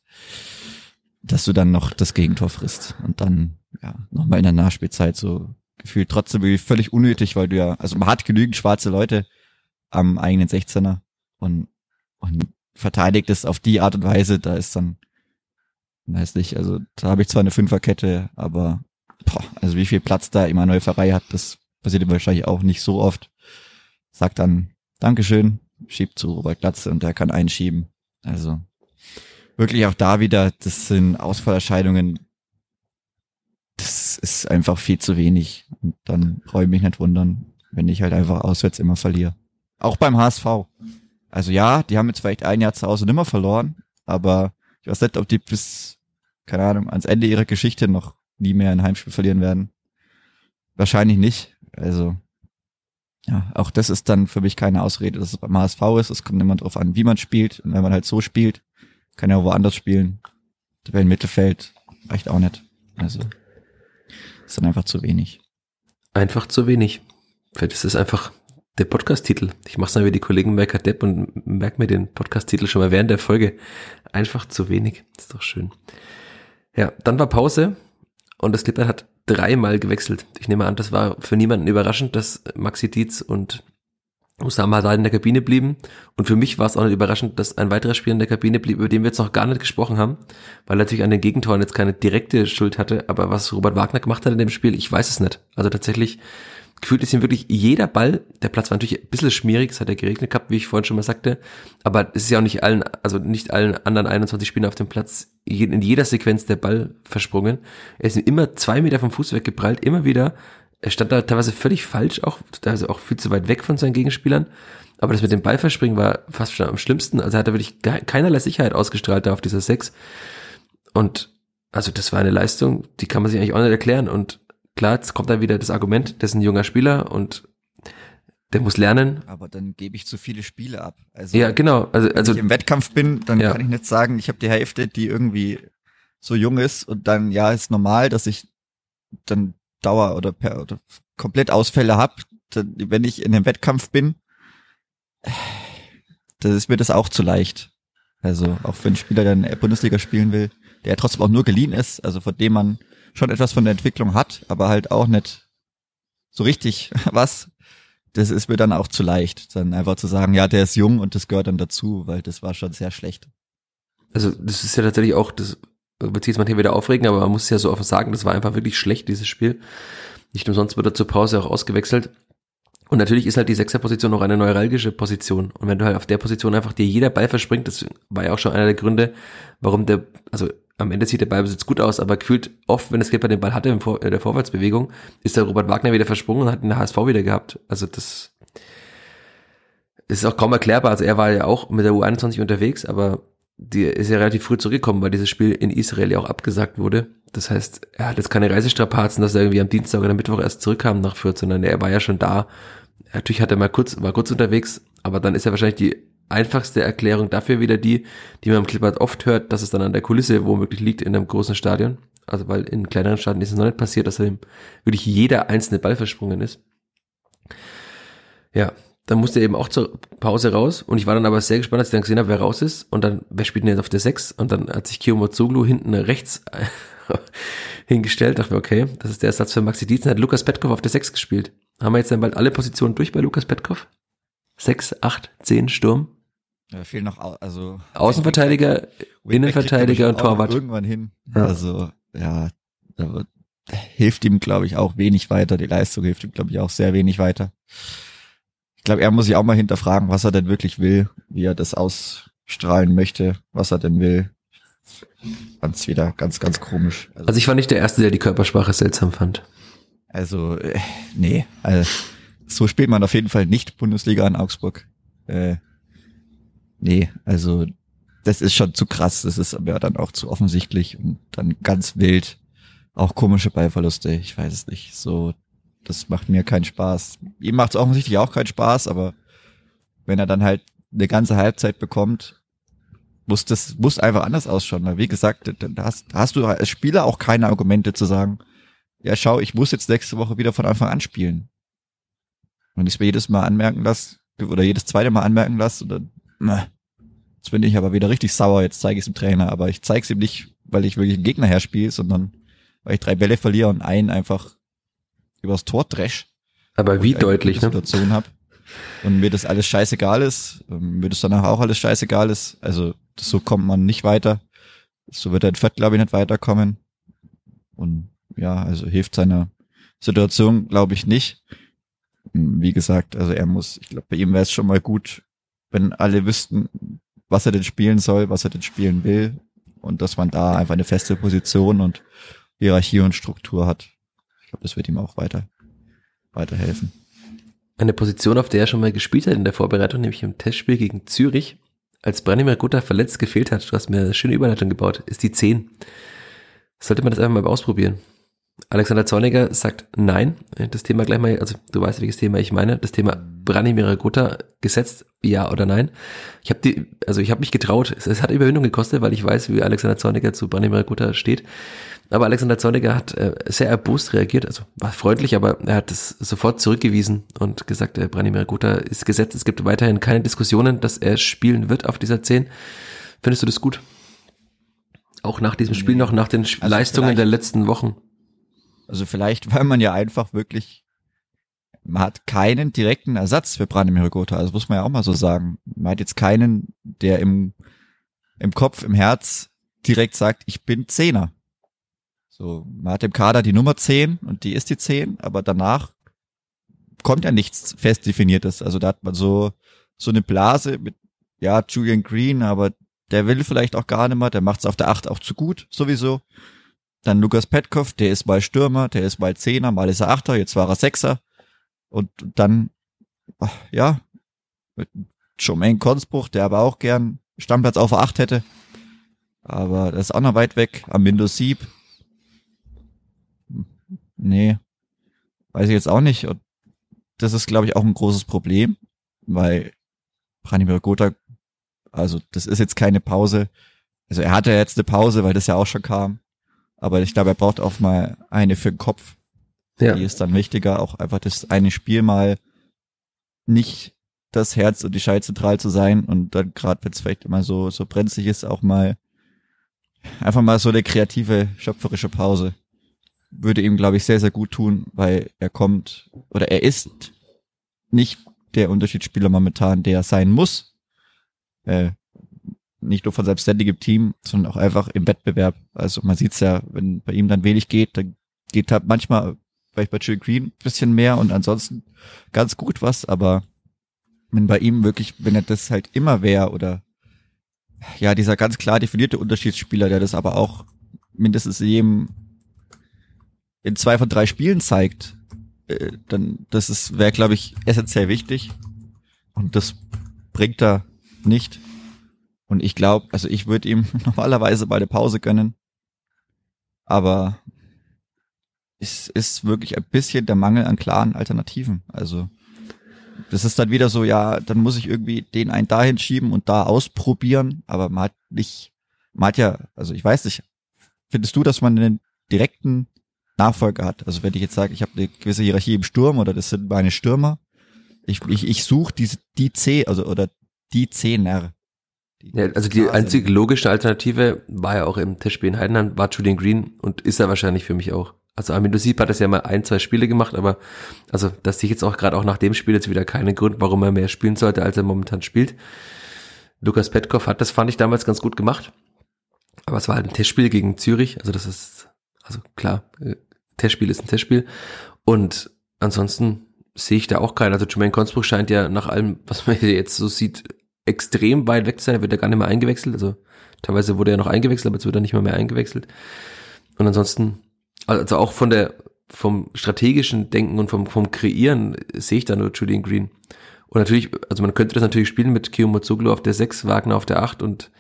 dass du dann noch das Gegentor frisst und dann ja nochmal in der Nachspielzeit so gefühlt trotzdem irgendwie völlig unnötig, weil du ja, also man hat genügend schwarze Leute am eigenen 16er und, und verteidigt es auf die Art und Weise, da ist dann, weiß nicht, also da habe ich zwar eine Fünferkette, aber boah, also wie viel Platz da immer neue Pfarrei hat, das passiert ihm wahrscheinlich auch nicht so oft. Sagt dann Dankeschön, schiebt zu Robert Glatze und der kann einschieben. Also wirklich auch da wieder, das sind Ausfallerscheinungen, das ist einfach viel zu wenig. Und dann brauche ich mich nicht wundern, wenn ich halt einfach auswärts immer verliere. Auch beim HSV. Also ja, die haben jetzt vielleicht ein Jahr zu Hause nimmer verloren, aber ich weiß nicht, ob die bis, keine Ahnung, ans Ende ihrer Geschichte noch nie mehr ein Heimspiel verlieren werden. Wahrscheinlich nicht. Also, ja, auch das ist dann für mich keine Ausrede, dass es beim HSV ist. Es kommt immer drauf an, wie man spielt. Und wenn man halt so spielt, kann ja auch woanders spielen. Ein Mittelfeld reicht auch nicht. Also, ist dann einfach zu wenig. Einfach zu wenig. Vielleicht ist es einfach der Podcast-Titel. Ich mache es dann wie die Kollegen bei Kadepp und merke mir den Podcast-Titel schon mal während der Folge. Einfach zu wenig. Ist doch schön. Ja, dann war Pause und das Clipboard hat dreimal gewechselt. Ich nehme an, das war für niemanden überraschend, dass Maxi Dietz und Usama Haddad in der Kabine blieben. Und für mich war es auch nicht überraschend, dass ein weiterer Spieler in der Kabine blieb, über den wir jetzt noch gar nicht gesprochen haben, weil er natürlich an den Gegentoren jetzt keine direkte Schuld hatte. Aber was Robert Wagner gemacht hat in dem Spiel, ich weiß es nicht. Also tatsächlich gefühlt ist ihm wirklich jeder Ball, der Platz war natürlich ein bisschen schmierig, es hat ja geregnet gehabt, wie ich vorhin schon mal sagte, aber es ist ja auch nicht allen, also nicht allen anderen 21 Spielern auf dem Platz in jeder Sequenz der Ball versprungen. Er ist immer zwei Meter vom Fuß weggeprallt, immer wieder. Er stand da teilweise völlig falsch, auch teilweise auch viel zu weit weg von seinen Gegenspielern. Aber das mit dem Ballverspringen war fast schon am schlimmsten. Also er hatte wirklich keinerlei Sicherheit ausgestrahlt da auf dieser Sechs. Und also das war eine Leistung, die kann man sich eigentlich auch nicht erklären. Und klar, jetzt kommt dann wieder das Argument, das ist ein junger Spieler und der muss lernen. Aber dann gebe ich zu viele Spiele ab. Also, ja, genau. Also, wenn also ich im Wettkampf bin, dann Ja. kann ich nicht sagen, ich habe die Hälfte, die irgendwie so jung ist und dann, ja, ist normal, dass ich dann Dauer oder, per, oder komplett Ausfälle hab. Dann, wenn ich in einem Wettkampf bin, dann ist mir das auch zu leicht. Also auch wenn ein Spieler dann in der Bundesliga spielen will, der trotzdem auch nur geliehen ist, also von dem man schon etwas von der Entwicklung hat, aber halt auch nicht so richtig was. Das ist mir dann auch zu leicht, dann einfach zu sagen, ja, der ist jung und das gehört dann dazu, weil das war schon sehr schlecht. also das ist ja tatsächlich auch, das wird sich jetzt manchmal wieder aufregen, aber man muss ja so offen sagen, das war einfach wirklich schlecht, dieses Spiel. Nicht umsonst wird er zur Pause auch ausgewechselt. Und natürlich ist halt die Sechserposition noch eine neuralgische Position. Und wenn du halt auf der Position einfach dir jeder Ball verspringt, das war ja auch schon einer der Gründe, warum der, also am Ende sieht der Ballbesitz gut aus, aber gefühlt oft, wenn das Skipper den Ball hatte in in der Vorwärtsbewegung, ist der Robert Wagner wieder versprungen und hat den HSV wieder gehabt. Also das ist auch kaum erklärbar. Also er war ja auch mit der U21 unterwegs, aber die ist ja relativ früh zurückgekommen, weil dieses Spiel in Israel ja auch abgesagt wurde. Das heißt, er hat jetzt keine Reisestrapazen, dass er irgendwie am Dienstag oder Mittwoch erst zurückkam nach Fürth, sondern er war ja schon da. Natürlich hat er mal kurz, war kurz unterwegs, aber dann ist ja wahrscheinlich die einfachste Erklärung dafür wieder die, die man im Clipboard oft hört, dass es dann an der Kulisse womöglich liegt in einem großen Stadion. Also weil in kleineren Stadien ist es noch nicht passiert, dass ihm wirklich jeder einzelne Ball versprungen ist. Ja, dann musste er eben auch zur Pause raus und ich war dann aber sehr gespannt, als ich dann gesehen habe, wer raus ist und dann, wer spielt denn jetzt auf der 6 und dann hat sich Kiyomo Zoglu hinten rechts hingestellt, dachte mir, okay, das ist der Ersatz für Maxi Dietz, hat Lukas Petkov auf der 6 gespielt. Haben wir jetzt dann bald alle Positionen durch bei Lukas Petkov? 6, 8, 10 Sturm, Ja, fehlen noch, au- also. Außenverteidiger, Innenverteidiger und Torwart. Irgendwann hin. Ja. Also, ja, da hilft ihm, glaube ich, auch wenig weiter. Die Leistung hilft ihm, glaube ich, auch sehr wenig weiter. Ich glaube, er muss sich auch mal hinterfragen, was er denn wirklich will, wie er das ausstrahlen möchte, was er denn will. Fand's wieder ganz, ganz komisch. Also, Also ich war nicht der Erste, der die Körpersprache seltsam fand. also äh, nee, also, so spielt man auf jeden Fall nicht Bundesliga in Augsburg. Äh, nee, also das ist schon zu krass, das ist aber dann auch zu offensichtlich und dann ganz wild. Auch komische Ballverluste, ich weiß es nicht. So, das macht mir keinen Spaß. Ihm macht es offensichtlich auch keinen Spaß, aber wenn er dann halt eine ganze Halbzeit bekommt, muss das muss einfach anders ausschauen. Weil wie gesagt, da hast, hast du als Spieler auch keine Argumente zu sagen, ja schau, ich muss jetzt nächste Woche wieder von Anfang an spielen. Wenn ich mir jedes Mal anmerken lasse, oder jedes zweite Mal anmerken lasse, oder na, jetzt bin ich aber wieder richtig sauer, jetzt zeige ich es dem Trainer, aber ich zeige es ihm nicht, weil ich wirklich einen Gegner herspiele, sondern weil ich drei Bälle verliere und einen einfach übers Tor dresch. Aber wie deutlich, ne? Situation hab und mir das alles scheißegal ist, ähm, mir das danach auch alles scheißegal ist, also das, so kommt man nicht weiter. So wird er in Fett, glaube ich, nicht weiterkommen. Und ja, also hilft seiner Situation, glaube ich, nicht. Wie gesagt, also er muss, ich glaube, bei ihm wäre es schon mal gut, wenn alle wüssten, was er denn spielen soll, was er denn spielen will und dass man da einfach eine feste Position und Hierarchie und Struktur hat. Ich glaube, das wird ihm auch weiter weiterhelfen. Eine Position, auf der er schon mal gespielt hat in der Vorbereitung, nämlich im Testspiel gegen Zürich, als Branimir Gutta verletzt gefehlt hat, du hast mir eine schöne Überleitung gebaut, ist die 10. Sollte man das einfach mal ausprobieren. Alexander Zorniger sagt nein. Das Thema gleich mal, also du weißt, welches Thema ich meine. Das Thema Branimir Gutta gesetzt, ja oder nein. Ich habe die, also ich habe mich getraut. Es, es hat Überwindung gekostet, weil ich weiß, wie Alexander Zorniger zu Branimir Gutta steht. Aber Alexander Zorniger hat äh, sehr erbost reagiert, also war freundlich, aber er hat es sofort zurückgewiesen und gesagt, äh, Branimir Gutta ist gesetzt. Es gibt weiterhin keine Diskussionen, dass er spielen wird auf dieser 10. Findest du das gut? Auch nach diesem Spiel noch, nach den Also Leistungen der letzten Wochen. Also vielleicht, weil man ja einfach wirklich, man hat keinen direkten Ersatz für Branimir Gotha, also muss man ja auch mal so sagen. Man hat jetzt keinen, der im, im Kopf, im Herz direkt sagt, ich bin Zehner. So, man hat im Kader die Nummer 10 und die ist die 10, aber danach kommt ja nichts fest definiertes. Also da hat man so, so eine Blase mit, ja, Julian Green, aber der will vielleicht auch gar nicht mehr, der macht's auf der 8 auch zu gut, sowieso. Dann Lukas Petkov, der ist mal Stürmer, der ist mal Zehner, mal ist er Achter, jetzt war er Sechser. Und dann, ja, Jermaine Konsbruch, der aber auch gern Stammplatz auf 8 hätte. Aber das ist auch noch weit weg. Am Windows Sieb. Nee. Weiß ich jetzt auch nicht. Und das ist, glaube ich, auch ein großes Problem, weil Branimir Gotha, also das ist jetzt keine Pause. Also er hatte jetzt eine Pause, weil das ja auch schon kam. Aber ich glaube, er braucht auch mal eine für den Kopf. Ja. Die ist dann wichtiger, auch einfach das eine Spiel mal nicht das Herz und die Schei zentral zu sein und dann gerade wenn es vielleicht immer so so brenzlig ist, auch mal einfach mal so eine kreative, schöpferische Pause würde ihm, glaube ich, sehr, sehr gut tun, weil er kommt oder er ist nicht der Unterschiedsspieler momentan, der sein muss. Äh, nicht nur von selbstständigem Team, sondern auch einfach im Wettbewerb. Also man sieht's ja, wenn bei ihm dann wenig geht, dann geht halt manchmal vielleicht bei Jill Green ein bisschen mehr und ansonsten ganz gut was, aber wenn bei ihm wirklich, wenn er das halt immer wäre oder ja, dieser ganz klar definierte Unterschiedsspieler, der das aber auch mindestens in jedem in zwei von drei Spielen zeigt, äh, dann das ist wäre glaube ich essentiell wichtig und das bringt er nicht und ich glaube, also ich würde ihm normalerweise mal eine Pause gönnen, aber es ist wirklich ein bisschen der Mangel an klaren Alternativen. Also das ist dann wieder so, ja, dann muss ich irgendwie den einen dahin schieben und da ausprobieren, aber man hat nicht, man hat ja, also ich weiß nicht, findest du, dass man einen direkten Nachfolger hat? Also wenn ich jetzt sage, ich habe eine gewisse Hierarchie im Sturm oder das sind meine Stürmer, ich, ich, ich suche diese, die C, also oder die Zehner. Ja, also die einzige logische Alternative war ja auch im Testspiel in Heidenheim, war Julian Green und ist er wahrscheinlich für mich auch. Also Armin Sieb hat das ja mal ein, zwei Spiele gemacht, aber also das sehe ich jetzt auch gerade auch nach dem Spiel jetzt wieder keinen Grund, warum er mehr spielen sollte, als er momentan spielt. Lukas Petkov hat das, fand ich damals ganz gut gemacht. Aber es war halt ein Testspiel gegen Zürich, also das ist, also klar, äh, Testspiel ist ein Testspiel. Und ansonsten sehe ich da auch keinen. Also Jermaine Consbruch scheint ja nach allem, was man hier jetzt so sieht, extrem weit weg zu sein. Er wird ja gar nicht mehr eingewechselt. Also teilweise wurde er noch eingewechselt, aber jetzt wird er nicht mehr mehr eingewechselt. Und ansonsten, also auch von der, vom strategischen Denken und vom, vom Kreieren sehe ich da nur Julian Green. Und natürlich, also man könnte das natürlich spielen mit Kio Mozoglu auf der 6, Wagner auf der 8 und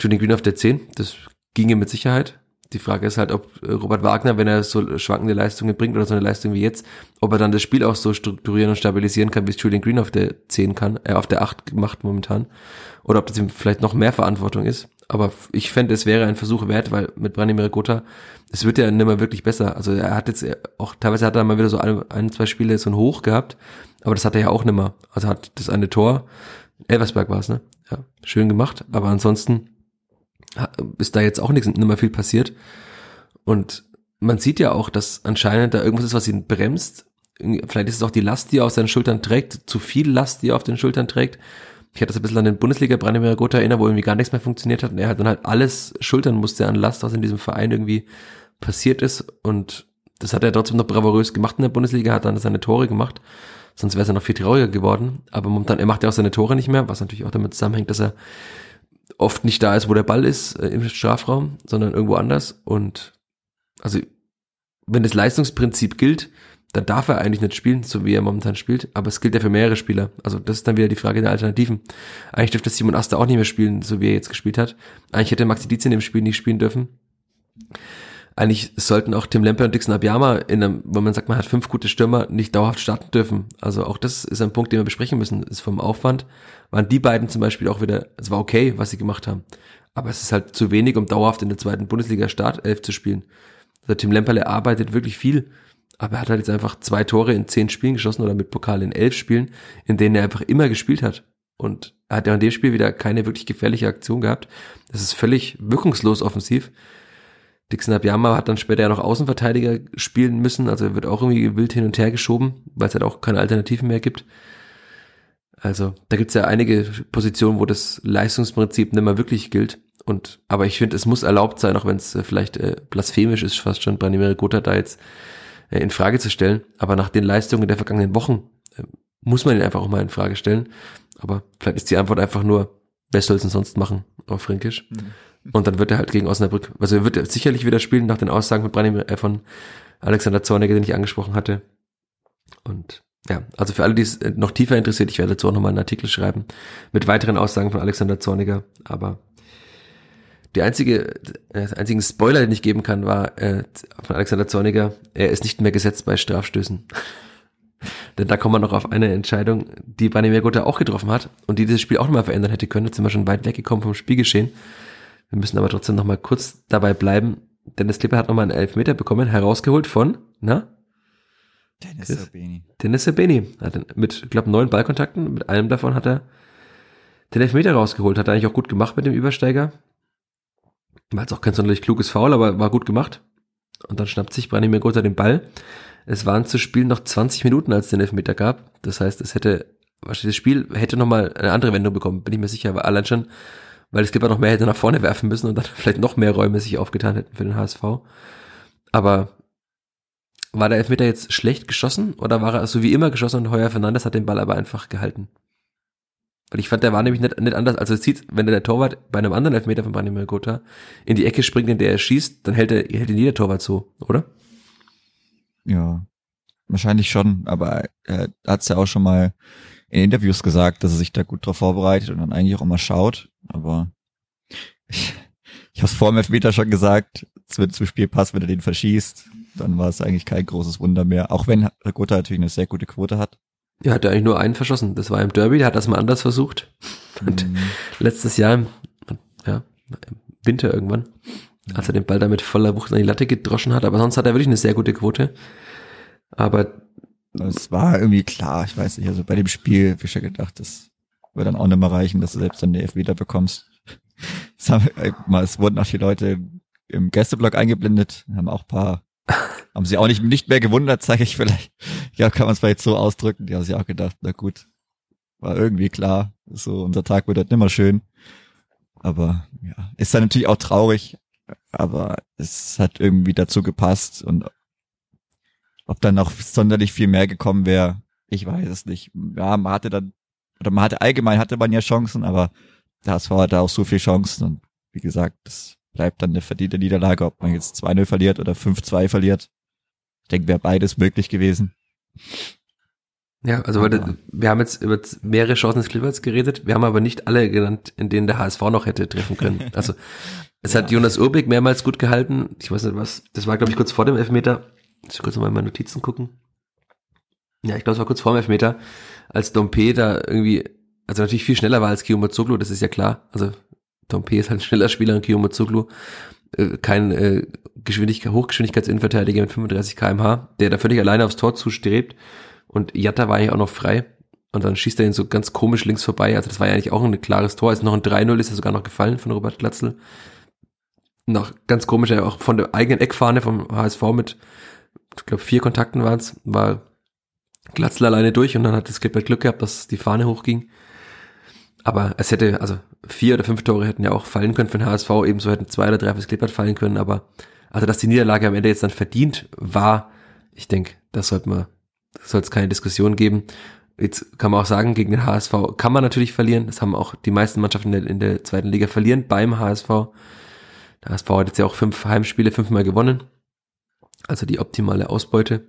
Julian Green auf der 10. Das ginge mit Sicherheit. Die Frage ist halt, ob Robert Wagner, wenn er so schwankende Leistungen bringt oder so eine Leistung wie jetzt, ob er dann das Spiel auch so strukturieren und stabilisieren kann, wie es Julian Green auf der 10 kann, äh, auf der 8 gemacht momentan. Oder ob das ihm vielleicht noch mehr Verantwortung ist. Aber ich fände, es wäre ein Versuch wert, weil mit Branimir Gotha, es wird ja nicht mehr wirklich besser. Also er hat jetzt auch, teilweise hat er mal wieder so ein, ein zwei Spiele so ein Hoch gehabt, aber das hat er ja auch nicht mehr. Also hat das eine Tor, Elversberg war es, ne? Ja, schön gemacht. Aber ansonsten ist da jetzt auch nichts, nicht mehr viel passiert. Und man sieht ja auch, dass anscheinend da irgendwas ist, was ihn bremst. Vielleicht ist es auch die Last, die er auf seinen Schultern trägt, zu viel Last, die er auf den Schultern trägt. Ich hatte das ein bisschen an den Bundesliga Branimir Gotha erinnert, wo irgendwie gar nichts mehr funktioniert hat und er hat dann halt alles schultern musste an Last, was in diesem Verein irgendwie passiert ist und das hat er trotzdem noch bravourös gemacht in der Bundesliga, hat dann seine Tore gemacht, sonst wäre es ja noch viel trauriger geworden, aber momentan, er macht ja auch seine Tore nicht mehr, was natürlich auch damit zusammenhängt, dass er oft nicht da ist, wo der Ball ist, äh, im Strafraum, sondern irgendwo anders und also wenn das Leistungsprinzip gilt, dann darf er eigentlich nicht spielen, so wie er momentan spielt, aber es gilt ja für mehrere Spieler. Also das ist dann wieder die Frage der Alternativen. Eigentlich dürfte Simon Aster auch nicht mehr spielen, so wie er jetzt gespielt hat. Eigentlich hätte Maxi Dietz in dem Spiel nicht spielen dürfen. Eigentlich sollten auch Tim Lemper und Dixon Abiyama in einem, wenn man sagt, man hat fünf gute Stürmer, nicht dauerhaft starten dürfen. Also auch das ist ein Punkt, den wir besprechen müssen, ist vom Aufwand. Waren die beiden zum Beispiel auch wieder, es war okay, was sie gemacht haben. Aber es ist halt zu wenig, um dauerhaft in der zweiten Bundesliga Startelf zu spielen. Also Tim Lemperle arbeitet wirklich viel, aber er hat halt jetzt einfach zwei Tore in zehn Spielen geschossen oder mit Pokal in elf Spielen, in denen er einfach immer gespielt hat. und er hat ja in dem Spiel wieder keine wirklich gefährliche Aktion gehabt. Das ist völlig wirkungslos offensiv. Dixon Abiyama hat dann später ja noch Außenverteidiger spielen müssen, also er wird auch irgendwie wild hin und her geschoben, weil es halt auch keine Alternativen mehr gibt. Also da gibt's ja einige Positionen, wo das Leistungsprinzip nicht mehr wirklich gilt. Und aber ich finde, es muss erlaubt sein, auch wenn es äh, vielleicht äh, blasphemisch ist, fast schon Branimir Gotha da jetzt äh, in Frage zu stellen. Aber nach den Leistungen der vergangenen Wochen äh, muss man ihn einfach auch mal in Frage stellen. Aber vielleicht ist die Antwort einfach nur, wer soll es denn sonst machen auf Fränkisch? Mhm. Und dann wird er halt gegen Osnabrück, also er wird sicherlich wieder spielen nach den Aussagen von, Branimir, äh, von Alexander Zorniger, den ich angesprochen hatte. Und ja, also für alle, die es äh, noch tiefer interessiert, ich werde dazu auch nochmal einen Artikel schreiben mit weiteren Aussagen von Alexander Zorniger. Aber die einzige, äh, der einzigen Spoiler, den ich geben kann, war äh, von Alexander Zorniger, er ist nicht mehr gesetzt bei Strafstößen. Denn da kommen wir noch auf eine Entscheidung, die Branimir Gotha auch getroffen hat und die dieses Spiel auch nochmal verändern hätte können. Jetzt sind wir schon weit weggekommen vom Spielgeschehen. Wir müssen aber trotzdem nochmal kurz dabei bleiben. Dennis Klipper hat nochmal einen Elfmeter bekommen, herausgeholt von, na? Dennis Sabeni. Dennis Sabeni. Hat mit, ich glaube, neun Ballkontakten, mit einem davon hat er den Elfmeter rausgeholt. Hat er eigentlich auch gut gemacht mit dem Übersteiger. War jetzt auch kein sonderlich kluges Foul, aber war gut gemacht. Und dann schnappt sich Branimir Gotha den Ball. Es waren zu spielen noch 20 Minuten, als es den Elfmeter gab. Das heißt, es hätte, wahrscheinlich das Spiel hätte nochmal eine andere Wendung bekommen, bin ich mir sicher, aber allein schon, weil es Skipper noch mehr hätte nach vorne werfen müssen und dann vielleicht noch mehr Räume sich aufgetan hätten für den HSV. Aber war der Elfmeter jetzt schlecht geschossen oder war er so wie immer geschossen und Heuer Fernandes hat den Ball aber einfach gehalten? Weil ich fand, der war nämlich nicht, nicht anders. Also es sieht, wenn der Torwart bei einem anderen Elfmeter von Branimir Gotha in die Ecke springt, in der er schießt, dann hält er, hält ihn jeder Torwart so, oder? Ja, wahrscheinlich schon, aber er hat es ja auch schon mal in Interviews gesagt, dass er sich da gut drauf vorbereitet und dann eigentlich auch immer schaut, aber ich, ich habe es vor dem Elfmeter schon gesagt, es wird zu Spiel passen, wenn er den verschießt, dann war es eigentlich kein großes Wunder mehr, auch wenn Gotha natürlich eine sehr gute Quote hat. Ja, hat er eigentlich nur einen verschossen. Das war im Derby, der hat das mal anders versucht. Und mhm. letztes Jahr, im, ja, im Winter irgendwann, als er den Ball damit voller Wucht an die Latte gedroschen hat. Aber sonst hat er wirklich eine sehr gute Quote. Aber es war irgendwie klar, ich weiß nicht, also bei dem Spiel hab ich ja gedacht, das wird dann auch nicht mehr reichen, dass du selbst dann die Elfmeter bekommst. Es, haben, es wurden auch die Leute im Gästeblock eingeblendet, haben auch paar haben sie auch nicht, nicht mehr gewundert, sage ich vielleicht. Ja, kann man es vielleicht so ausdrücken. Die haben sich auch gedacht, na gut, war irgendwie klar. So, unser Tag wird halt nimmer schön. Aber ja, ist dann natürlich auch traurig, aber es hat irgendwie dazu gepasst und ob dann noch sonderlich viel mehr gekommen wäre, ich weiß es nicht. Ja, man hatte dann, oder man hatte allgemein hatte man ja Chancen, aber das war da auch so viel Chancen und wie gesagt, das bleibt dann eine verdiente Niederlage, ob man jetzt 2-0 verliert oder 5-2 verliert. Ich denke, wäre beides möglich gewesen. Ja, also aber, wir haben jetzt über mehrere Chancen des Clipperts geredet, wir haben aber nicht alle genannt, in denen der HSV noch hätte treffen können. Also es ja. hat Jonas Urbig mehrmals gut gehalten. Ich weiß nicht was, das war glaube ich kurz vor dem Elfmeter. Ich kurz nochmal in meine Notizen gucken. Ja, ich glaube, es war kurz vor dem Elfmeter, als Dompe da irgendwie, also natürlich viel schneller war als Kiyomazoglu, das ist ja klar. Also Dompe ist halt ein schneller Spieler und Kiyomazoglu äh, kein äh, Geschwindigkeit, Hochgeschwindigkeitsinnenverteidiger mit 35 kmh, der da völlig alleine aufs Tor zustrebt. Und Jatta war eigentlich auch noch frei. Und dann schießt er ihn so ganz komisch links vorbei. Also das war ja eigentlich auch ein klares Tor. Als noch ein 3-0 ist er sogar noch gefallen von Robert Glatzel. Noch ganz komisch, auch von der eigenen Eckfahne vom HSV mit, ich glaube, vier Kontakten waren es, war Glatzel alleine durch und dann hat das Clipper Glück gehabt, dass die Fahne hochging. Aber es hätte, also vier oder fünf Tore hätten ja auch fallen können für den HSV, ebenso hätten zwei oder drei fürs Klippert fallen können, aber also dass die Niederlage am Ende jetzt dann verdient war, ich denke, das sollte man, soll es keine Diskussion geben. Jetzt kann man auch sagen, gegen den HSV kann man natürlich verlieren. Das haben auch die meisten Mannschaften in der, in der zweiten Liga verlieren beim HSV. Der HSV hat jetzt ja auch fünf Heimspiele fünfmal gewonnen. Also die optimale Ausbeute.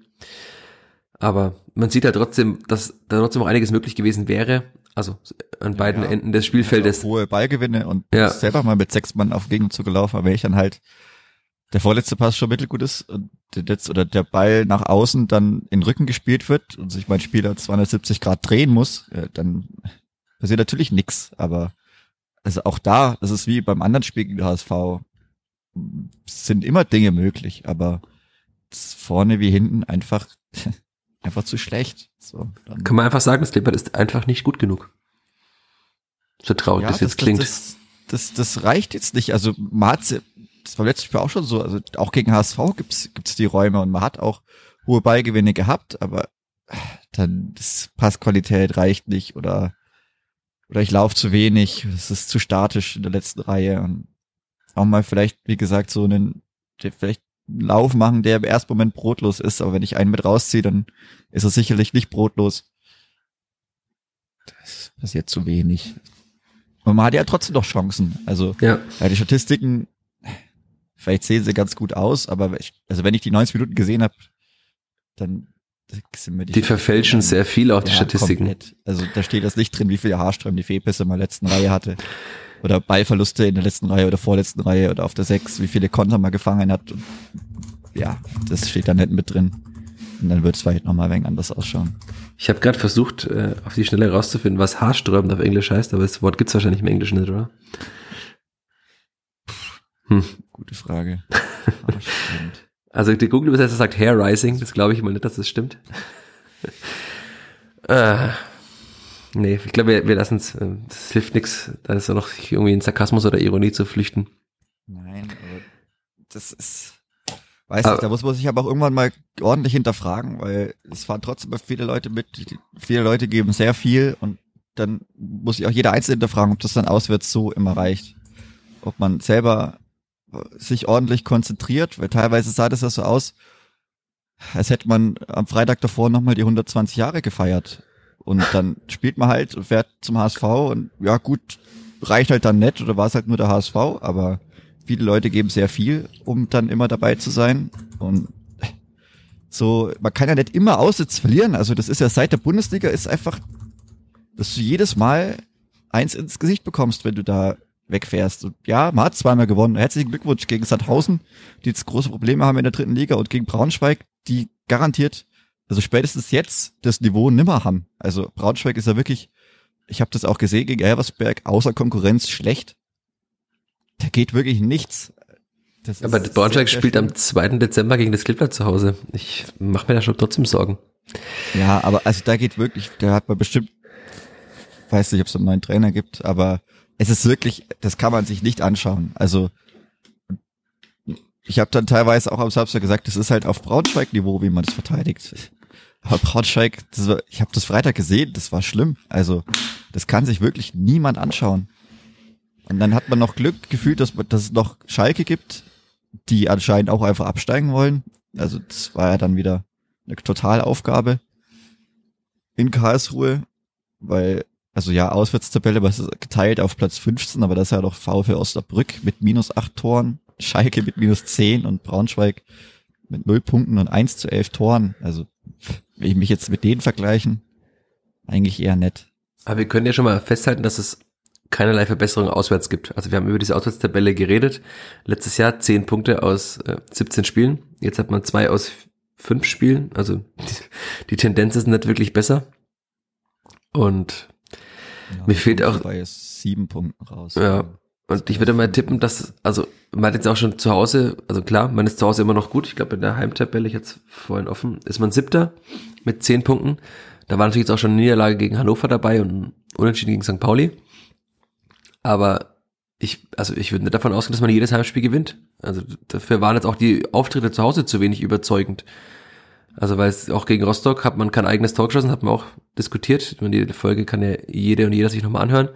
Aber man sieht ja trotzdem, dass da trotzdem auch einiges möglich gewesen wäre. Also an beiden ja, Enden des Spielfeldes. Also hohe Ballgewinne und ja. selber mal mit sechs Mann auf Gegend zugelaufen, aber wenn ich dann halt der vorletzte Pass schon mittelgut ist und der letzte, oder der Ball nach außen dann in den Rücken gespielt wird und sich mein Spieler 270 Grad drehen muss, dann passiert natürlich nix. Aber also auch da, das ist wie beim anderen Spiel gegen HSV, sind immer Dinge möglich, aber vorne wie hinten einfach einfach zu schlecht. So, Kann man einfach sagen, das Clippert ist einfach nicht gut genug. So traurig Ja, das jetzt klingt. Das, das, das reicht jetzt nicht. Also man hat, das war letztes Jahr auch schon so, also auch gegen HSV gibt's gibt's die Räume und man hat auch hohe Beigewinne gehabt, aber dann das Passqualität reicht nicht oder oder ich laufe zu wenig, es ist zu statisch in der letzten Reihe und auch mal vielleicht, wie gesagt, so einen vielleicht Lauf machen, der im ersten Moment brotlos ist, aber wenn ich einen mit rausziehe, dann ist er sicherlich nicht brotlos. Das passiert zu wenig. Und man hat ja trotzdem noch Chancen. Also ja. ja, die Statistiken, vielleicht sehen sie ganz gut aus, aber ich, also wenn ich die 90 Minuten gesehen habe, dann sind mir die, Die verfälschen sehr viel auch die ja, Statistiken. komplett. Also da steht das nicht drin, wie viele Haarströme die Fehlpässe in der letzten Reihe hatte. Oder Ballverluste in der letzten Reihe oder vorletzten Reihe oder auf der 6, wie viele Konter man gefangen hat. Und ja, das steht da nicht mit drin. Und dann wird es vielleicht nochmal ein wenig anders ausschauen. Ich habe gerade versucht, äh, auf die Schnelle rauszufinden, was haarsträubend auf Englisch heißt, aber das Wort gibt's wahrscheinlich im Englischen nicht, oder? Hm. Gute Frage. Also der Google-Übersetzer sagt Hair Rising, das glaube ich mal nicht, dass das stimmt. äh, nee, ich glaube, wir, wir lassen es, äh, das hilft nichts, da ist ja noch irgendwie in Sarkasmus oder Ironie zu flüchten. Nein, aber das ist, weiß Aber- nicht, da muss man sich aber auch irgendwann mal ordentlich hinterfragen, weil es fahren trotzdem viele Leute mit, viele Leute geben sehr viel und dann muss sich auch jeder Einzelne hinterfragen, ob das dann auswärts so immer reicht. Ob man selber sich ordentlich konzentriert, weil teilweise sah das ja so aus, als hätte man am Freitag davor nochmal die 120 Jahre gefeiert. Und dann spielt man halt und fährt zum HSV und ja gut, reicht halt dann nett oder war es halt nur der HSV, aber viele Leute geben sehr viel, um dann immer dabei zu sein. Und so, man kann ja nicht immer Aussitz verlieren. Also das ist ja seit der Bundesliga ist einfach, dass du jedes Mal eins ins Gesicht bekommst, wenn du da wegfährst. Und ja, man hat zweimal gewonnen. Herzlichen Glückwunsch gegen Sandhausen, die jetzt große Probleme haben in der dritten Liga und gegen Braunschweig, die garantiert, also spätestens jetzt das Niveau nimmer haben. Also Braunschweig ist ja wirklich, ich habe das auch gesehen gegen Elversberg, außer Konkurrenz schlecht. Da geht wirklich nichts. Das Aber Braunschweig spielt schlimm. am 2. Dezember gegen das Klippert zu Hause. Ich mache mir da schon trotzdem Sorgen. Ja, aber also da geht wirklich, da hat man bestimmt, weiß nicht, ob es einen neuen Trainer gibt, aber es ist wirklich, das kann man sich nicht anschauen. Also ich habe dann teilweise auch am Samstag gesagt, das ist halt auf Braunschweig-Niveau, wie man das verteidigt. Aber Braunschweig, war, ich habe das Freitag gesehen, das war schlimm. Also das kann sich wirklich niemand anschauen. Und dann hat man noch Glück gefühlt, dass, dass es noch Schalke gibt, die anscheinend auch einfach absteigen wollen. Also das war ja dann wieder eine Totalaufgabe in Karlsruhe, weil, also ja, Auswärtstabelle, aber es ist geteilt auf Platz 15, aber das ist ja doch VfL Osnabrück mit minus acht Toren, Schalke mit minus zehn und Braunschweig mit null Punkten und eins zu elf Toren. Also, will ich mich jetzt mit denen vergleichen, eigentlich eher nett. Aber wir können ja schon mal festhalten, dass es keinerlei Verbesserung auswärts gibt. Also wir haben über diese Auswärtstabelle geredet. Letztes Jahr 10 Punkte aus äh, 17 Spielen. Jetzt hat man zwei aus fünf Spielen. Also die, die Tendenz ist nicht wirklich besser. Und Ja, Mir fehlt auch- Bei sieben Punkten raus. Ja. Und ich würde mal tippen, dass, also man hat jetzt auch schon zu Hause, also klar, man ist zu Hause immer noch gut. Ich glaube, in der Heimtabelle, ich es vorhin offen, ist man siebter mit zehn Punkten. Da war natürlich jetzt auch schon eine Niederlage gegen Hannover dabei und Unentschieden gegen St. Pauli. Aber ich, also ich würde nicht davon ausgehen, dass man jedes Heimspiel gewinnt. Also dafür waren jetzt auch die Auftritte zu Hause zu wenig überzeugend. Also weil es auch gegen Rostock hat man kein eigenes Tor geschossen, hat man auch diskutiert. Die Folge kann ja jede und jeder sich nochmal anhören.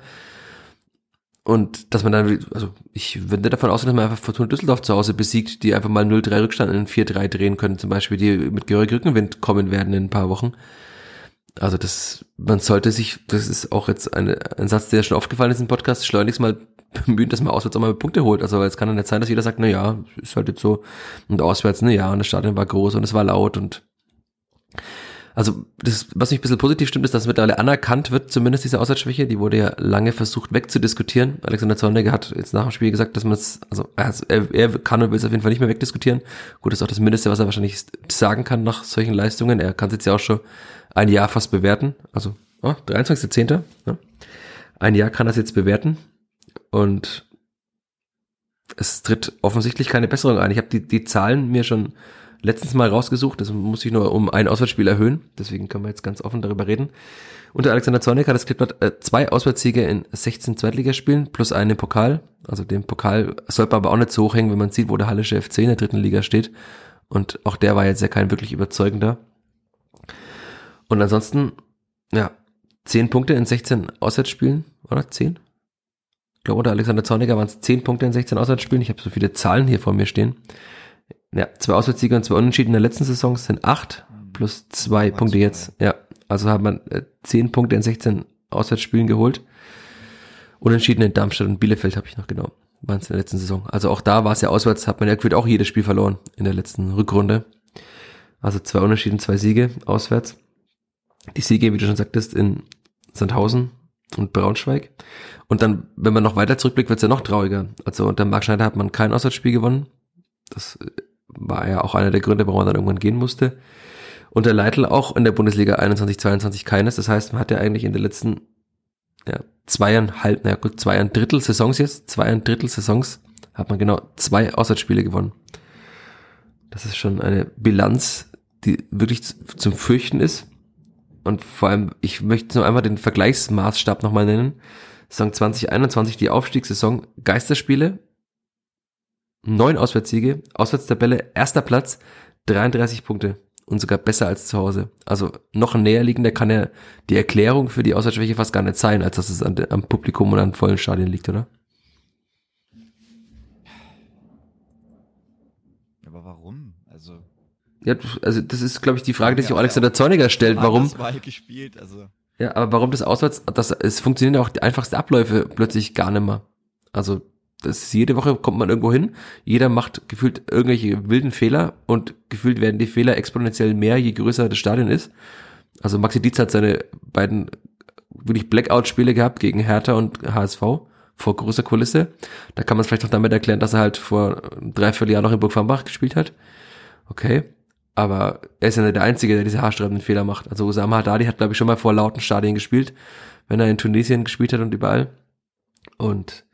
Und dass man dann, also ich würde davon ausgehen, dass man einfach Fortuna Düsseldorf zu Hause besiegt, die einfach mal 0-3 Rückstand in 4-3 drehen können, zum Beispiel, die mit gehörig Rückenwind kommen werden in ein paar Wochen. Also das, man sollte sich, das ist auch jetzt eine, ein Satz, der schon aufgefallen ist im Podcast, schleunigst mal bemühen, dass man auswärts auch mal Punkte holt. Also weil es kann dann nicht sein, dass jeder sagt, na ja, ist halt jetzt so, und auswärts, na ja, und das Stadion war groß und es war laut und also das, was mich ein bisschen positiv stimmt, ist, dass mittlerweile anerkannt wird, zumindest diese Auswärtsschwäche, die wurde ja lange versucht wegzudiskutieren. Alexander Zorniger hat jetzt nach dem Spiel gesagt, dass man es, also er, er kann und will es auf jeden Fall nicht mehr wegdiskutieren. Gut, das ist auch das Mindeste, was er wahrscheinlich sagen kann nach solchen Leistungen. Er kann es jetzt ja auch schon ein Jahr fast bewerten. Also oh, 23.10. Ja. Ein Jahr kann das jetzt bewerten und es tritt offensichtlich keine Besserung ein. Ich habe die, die Zahlen mir schon letztens mal rausgesucht, das muss ich nur um ein Auswärtsspiel erhöhen, deswegen können wir jetzt ganz offen darüber reden. Unter Alexander Zornig hat das Klippblatt äh, zwei Auswärtssiege in 16 Zweitligaspielen plus einen Pokal. Also den Pokal sollte man aber auch nicht so hochhängen, wenn man sieht, wo der Hallische FC in der dritten Liga steht. Und auch der war jetzt ja kein wirklich überzeugender. Und ansonsten, ja, 10 Punkte in 16 Auswärtsspielen, oder? 10? Ich glaube, unter Alexander Zorniger waren es 10 Punkte in 16 Auswärtsspielen. Ich habe so viele Zahlen hier vor mir stehen. Ja, zwei Auswärtssiege und zwei Unentschieden in der letzten Saison sind acht plus zwei Punkte jetzt. Ja, also hat man äh, zehn Punkte in 16 Auswärtsspielen geholt. Unentschieden in Darmstadt und Bielefeld habe ich noch genau. Waren es in der letzten Saison. Also auch da war es ja auswärts, hat man ja gefühlt auch jedes Spiel verloren in der letzten Rückrunde. Also zwei Unentschieden, zwei Siege auswärts. Die Siege, wie du schon sagtest, in Sandhausen und Braunschweig. Und dann, wenn man noch weiter zurückblickt, wird es ja noch trauriger. Also unter Marc Schneider hat man kein Auswärtsspiel gewonnen. Das war ja auch einer der Gründe, warum er dann irgendwann gehen musste. Und der Leitl auch in der Bundesliga 21, 22 keines. Das heißt, man hat ja eigentlich in den letzten ja, zweieinhalb, naja gut, zweieinhalb Drittel Saisons jetzt, zweieinhalb Drittel Saisons hat man genau zwei Auswärtsspiele gewonnen. Das ist schon eine Bilanz, die wirklich zum Fürchten ist. Und vor allem, ich möchte nur einmal den Vergleichsmaßstab nochmal nennen. Saison 2021, die Aufstiegssaison, Geisterspiele, neun Auswärtssiege, Auswärtstabelle, erster Platz, 33 Punkte und sogar besser als zu Hause. Also noch näher liegender kann ja die Erklärung für die Auswärtsschwäche fast gar nicht sein, als dass es an, am Publikum und an vollen Stadien liegt, oder? Aber warum? Also ja, also das ist, glaube ich, die Frage, die sich auch Alexander Zorniger stellt. Warum? gespielt, also. Ja, aber warum das Auswärts, das, es funktionieren ja auch die einfachsten Abläufe plötzlich gar nicht mehr. Also das ist jede Woche kommt man irgendwo hin, jeder macht gefühlt irgendwelche wilden Fehler und gefühlt werden die Fehler exponentiell mehr, je größer das Stadion ist. Also Maxi Dietz hat seine beiden wirklich Blackout-Spiele gehabt gegen Hertha und HSV vor großer Kulisse. Da kann man es vielleicht auch damit erklären, dass er halt vor drei, vier Jahren noch in Burg Burgfarmbach gespielt hat. Okay. Aber er ist ja nicht der Einzige, der diese haarsträubenden Fehler macht. Also Osama Haddadi hat, glaube ich, schon mal vor lauten Stadien gespielt, wenn er in Tunesien gespielt hat und überall. Und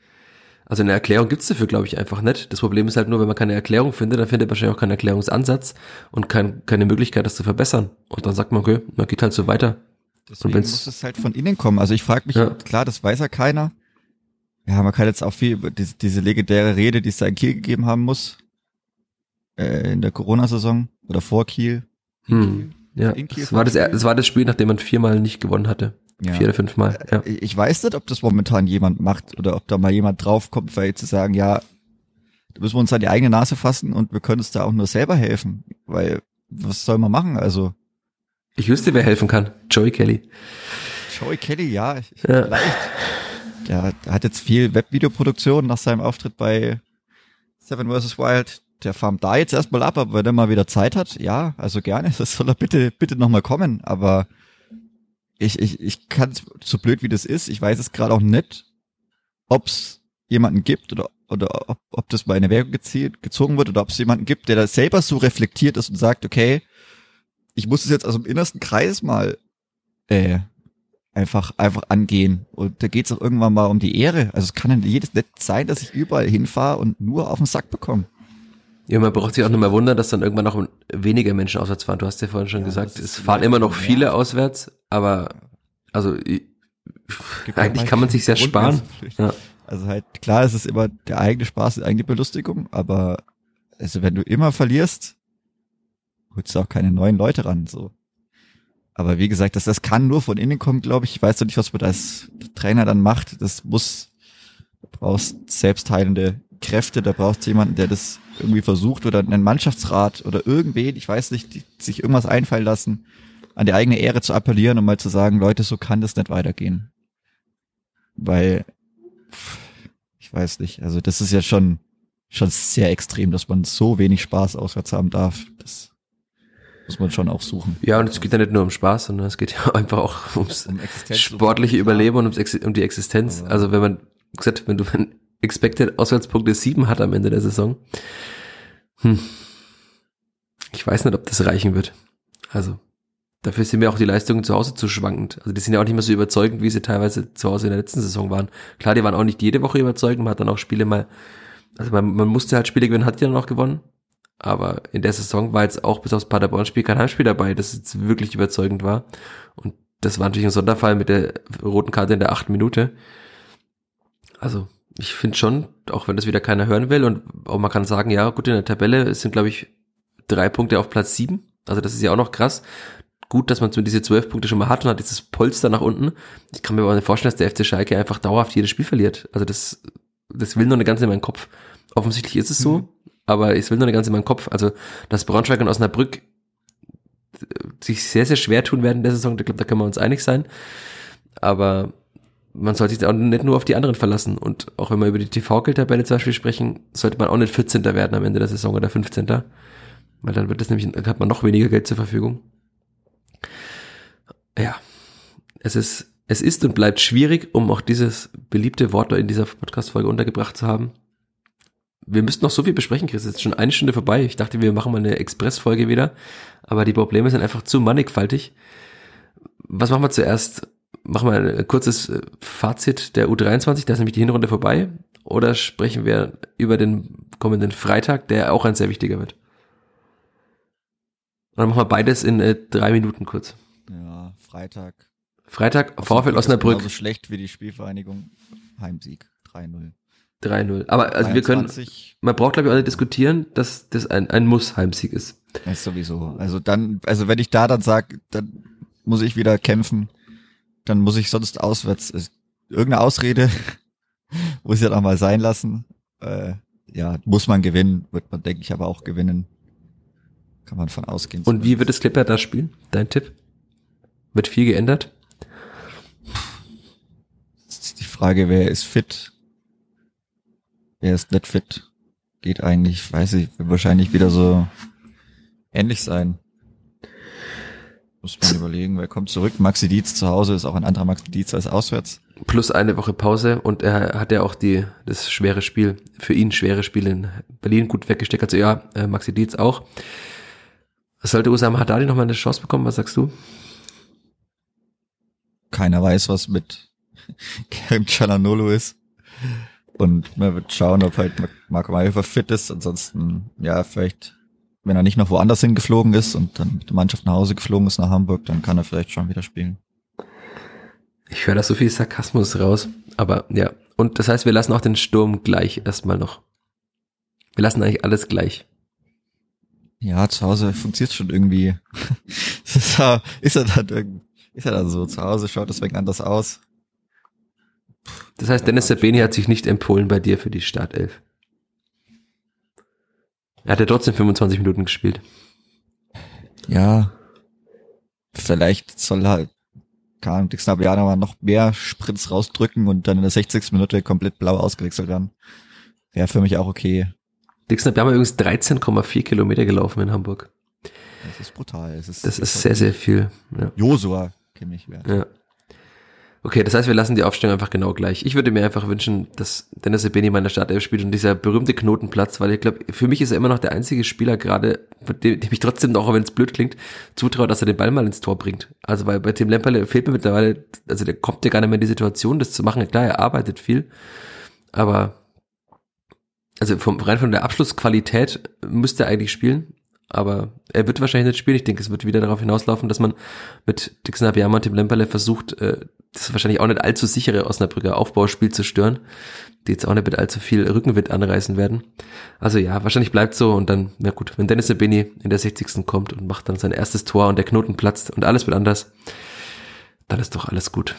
also eine Erklärung gibt's dafür, glaube ich, einfach nicht. Das Problem ist halt nur, wenn man keine Erklärung findet, dann findet man wahrscheinlich auch keinen Erklärungsansatz und kein, keine Möglichkeit, das zu verbessern. Und dann sagt man, okay, man geht halt so weiter. Deswegen muss es halt von innen kommen. Also ich frage mich, ja. klar, das weiß ja keiner. Ja, man kann jetzt auch viel über diese, diese legendäre Rede, die es da in Kiel gegeben haben muss, äh, in der Corona-Saison oder vor Kiel. Hm. Ja, Kiel das war das, das war das Spiel, nachdem man viermal nicht gewonnen hatte. Ja. Vier oder fünf Mal, ja. Äh, ich weiß nicht, ob das momentan jemand macht oder ob da mal jemand draufkommt, vielleicht zu sagen, ja, da müssen wir uns an die eigene Nase fassen und wir können uns da auch nur selber helfen. Weil, was soll man machen? Also. Ich wüsste, wer helfen kann. Joey Kelly. Joey Kelly, ja, ja. vielleicht. Der, der hat jetzt viel Webvideoproduktion nach seinem Auftritt bei Seven vs. Wild. Der farmt da jetzt erstmal ab, aber wenn er mal wieder Zeit hat, ja, also gerne, das soll er bitte, bitte nochmal kommen. Aber ich, ich, ich kann so blöd wie das ist, ich weiß es gerade auch nicht, ob es jemanden gibt oder, oder ob, ob das bei einer Werbung gezielt, gezogen wird oder ob es jemanden gibt, der da selber so reflektiert ist und sagt, okay, ich muss es jetzt aus dem innersten Kreis mal äh, einfach einfach angehen. Und da geht es auch irgendwann mal um die Ehre. Also es kann ja jedes nicht sein, dass ich überall hinfahre und nur auf den Sack bekomme. Ja, man braucht sich auch nicht mehr wundern, dass dann irgendwann noch weniger Menschen auswärts fahren. Du hast ja vorhin schon ja, gesagt, es fahren immer noch viele mehr. auswärts, aber also eigentlich kann man sich sehr sparen. Ja. Also halt klar, es ist immer der eigene Spaß, die eigene Belustigung, aber also wenn du immer verlierst, holst du auch keine neuen Leute ran. So. Aber wie gesagt, das, das kann nur von innen kommen, glaube ich. Ich weiß doch nicht, was man als Trainer dann macht. Das muss, du brauchst selbstheilende Kräfte, da brauchst du jemanden, der das irgendwie versucht oder einen Mannschaftsrat oder irgendwen, ich weiß nicht, die sich irgendwas einfallen lassen, an die eigene Ehre zu appellieren und mal zu sagen, Leute, so kann das nicht weitergehen. Weil, ich weiß nicht, also das ist ja schon, schon sehr extrem, dass man so wenig Spaß auswärts haben darf. Das muss man schon auch suchen. Ja, und es geht ja nicht nur um Spaß, sondern es geht ja einfach auch ums um sportliche Überleben und ums um die Existenz. also wenn man, gesagt, wenn du Expected Auswärtspunkte sieben hat am Ende der Saison. Hm. Ich weiß nicht, ob das reichen wird. Also, dafür sind mir auch die Leistungen zu Hause zu schwankend. Also, die sind ja auch nicht mehr so überzeugend, wie sie teilweise zu Hause in der letzten Saison waren. Klar, die waren auch nicht jede Woche überzeugend. Man hat dann auch Spiele mal, also man, man musste halt Spiele gewinnen, hat die dann auch gewonnen. Aber in der Saison war jetzt auch bis aufs Paderborn-Spiel kein Heimspiel dabei, das jetzt wirklich überzeugend war. Und das war natürlich ein Sonderfall mit der roten Karte in der achten Minute. Also ich finde schon, auch wenn das wieder keiner hören will und auch man kann sagen, ja gut, in der Tabelle sind glaube ich drei Punkte auf Platz sieben. Also das ist ja auch noch krass. Gut, dass man so diese zwölf Punkte schon mal hat und hat dieses Polster nach unten. Ich kann mir aber nicht vorstellen, dass der FC Schalke einfach dauerhaft jedes Spiel verliert. Also das, das will nur eine ganze in meinen Kopf. Offensichtlich ist es so, mhm. aber es will nur eine ganze in meinen Kopf. Also, dass Braunschweig und Osnabrück sich sehr, sehr schwer tun werden in der Saison, ich glaube, da können wir uns einig sein. Aber man sollte sich auch nicht nur auf die anderen verlassen. Und auch wenn wir über die TV-Geldtabelle zum Beispiel sprechen, sollte man auch nicht 14. werden am Ende der Saison oder 15. Weil dann wird es nämlich, hat man noch weniger Geld zur Verfügung. Ja. Es ist, es ist und bleibt schwierig, um auch dieses beliebte Wort in dieser Podcast-Folge untergebracht zu haben. Wir müssten noch so viel besprechen, Chris. Es ist schon eine Stunde vorbei. Ich dachte, wir machen mal eine Express-Folge wieder. Aber die Probleme sind einfach zu mannigfaltig. Was machen wir zuerst? Machen wir ein kurzes äh, Fazit der U23, da ist nämlich die Hinrunde vorbei. Oder sprechen wir über den kommenden Freitag, der auch ein sehr wichtiger wird? Oder machen wir beides in äh, drei Minuten kurz? Ja, Freitag. Freitag, VfL Osnabrück. Genauso schlecht wie die Spielvereinigung. Heimsieg, 3-0. 3-0. Aber also 23. wir können, man braucht glaube ich auch nicht diskutieren, dass das ein, ein Muss-Heimsieg ist. ist sowieso. Also dann, also wenn ich da dann sag, dann muss ich wieder kämpfen, dann muss ich sonst auswärts, ist irgendeine Ausrede muss ich ja auch mal sein lassen. Äh, ja, muss man gewinnen, wird man, denke ich, aber auch gewinnen. Kann man von ausgehen. Und wie wird es Clipper da spielen? Dein Tipp? Wird viel geändert? Die Frage, wer ist fit? Wer ist nicht fit? Geht eigentlich, weiß ich, wird wahrscheinlich wieder so ähnlich sein. Muss man überlegen, wer kommt zurück? Maxi Dietz zu Hause ist auch ein anderer Maxi Dietz als auswärts. Plus eine Woche Pause und er hat ja auch die, das schwere Spiel, für ihn schwere Spiel in Berlin gut weggesteckt. Also ja, äh, Maxi Dietz auch. Sollte Usama Haddadi noch mal eine Chance bekommen? Was sagst du? Keiner weiß, was mit Kerem Chalanolo ist. Und man wird schauen, ob halt Marco Mayhofer fit ist. Ansonsten, ja, vielleicht, wenn er nicht noch woanders hingeflogen ist und dann mit der Mannschaft nach Hause geflogen ist nach Hamburg, dann kann er vielleicht schon wieder spielen. Ich höre da so viel Sarkasmus raus. Aber ja. Und das heißt, wir lassen auch den Sturm gleich erstmal noch. Wir lassen eigentlich alles gleich. Ja, zu Hause funktioniert schon irgendwie. ist er, ist er dann, ist er dann so? Zu Hause schaut deswegen anders aus. Das heißt, Dennis Sabeni hat sich nicht empfohlen bei dir für die Startelf. Er hat ja trotzdem 25 Minuten gespielt. Ja. Vielleicht soll halt kann Dixnabiana mal noch mehr Sprints rausdrücken und dann in der 60. Minute komplett blau ausgewechselt werden. Wäre für mich auch okay. Dixnabiana übrigens 13,4 Kilometer gelaufen in Hamburg. Das ist brutal. Das ist, das ist sehr, sehr viel. Ja. Josua kenne ich wert. Ja. Okay, das heißt, wir lassen die Aufstellung einfach genau gleich. Ich würde mir einfach wünschen, dass Dennis Ebeni mal in der Startelf spielt und dieser berühmte Knotenplatz, weil ich glaube, für mich ist er immer noch der einzige Spieler gerade, dem, dem ich trotzdem noch, wenn es blöd klingt, zutraue, dass er den Ball mal ins Tor bringt. Also weil bei Tim Lemperle fehlt mir mittlerweile, also der kommt ja gar nicht mehr in die Situation, das zu machen. Klar, er arbeitet viel, aber also vom, rein von der Abschlussqualität müsste er eigentlich spielen, aber er wird wahrscheinlich nicht spielen. Ich denke, es wird wieder darauf hinauslaufen, dass man mit Dixon Abiyama und Tim Lemperle versucht, äh, das wahrscheinlich auch nicht allzu sichere Osnabrücker Aufbauspiel zu stören, die jetzt auch nicht mit allzu viel Rückenwind anreißen werden. Also ja, wahrscheinlich bleibt so und dann, na gut, wenn Dennis Sebeni in der 60. kommt und macht dann sein erstes Tor und der Knoten platzt und alles wird anders, dann ist doch alles gut.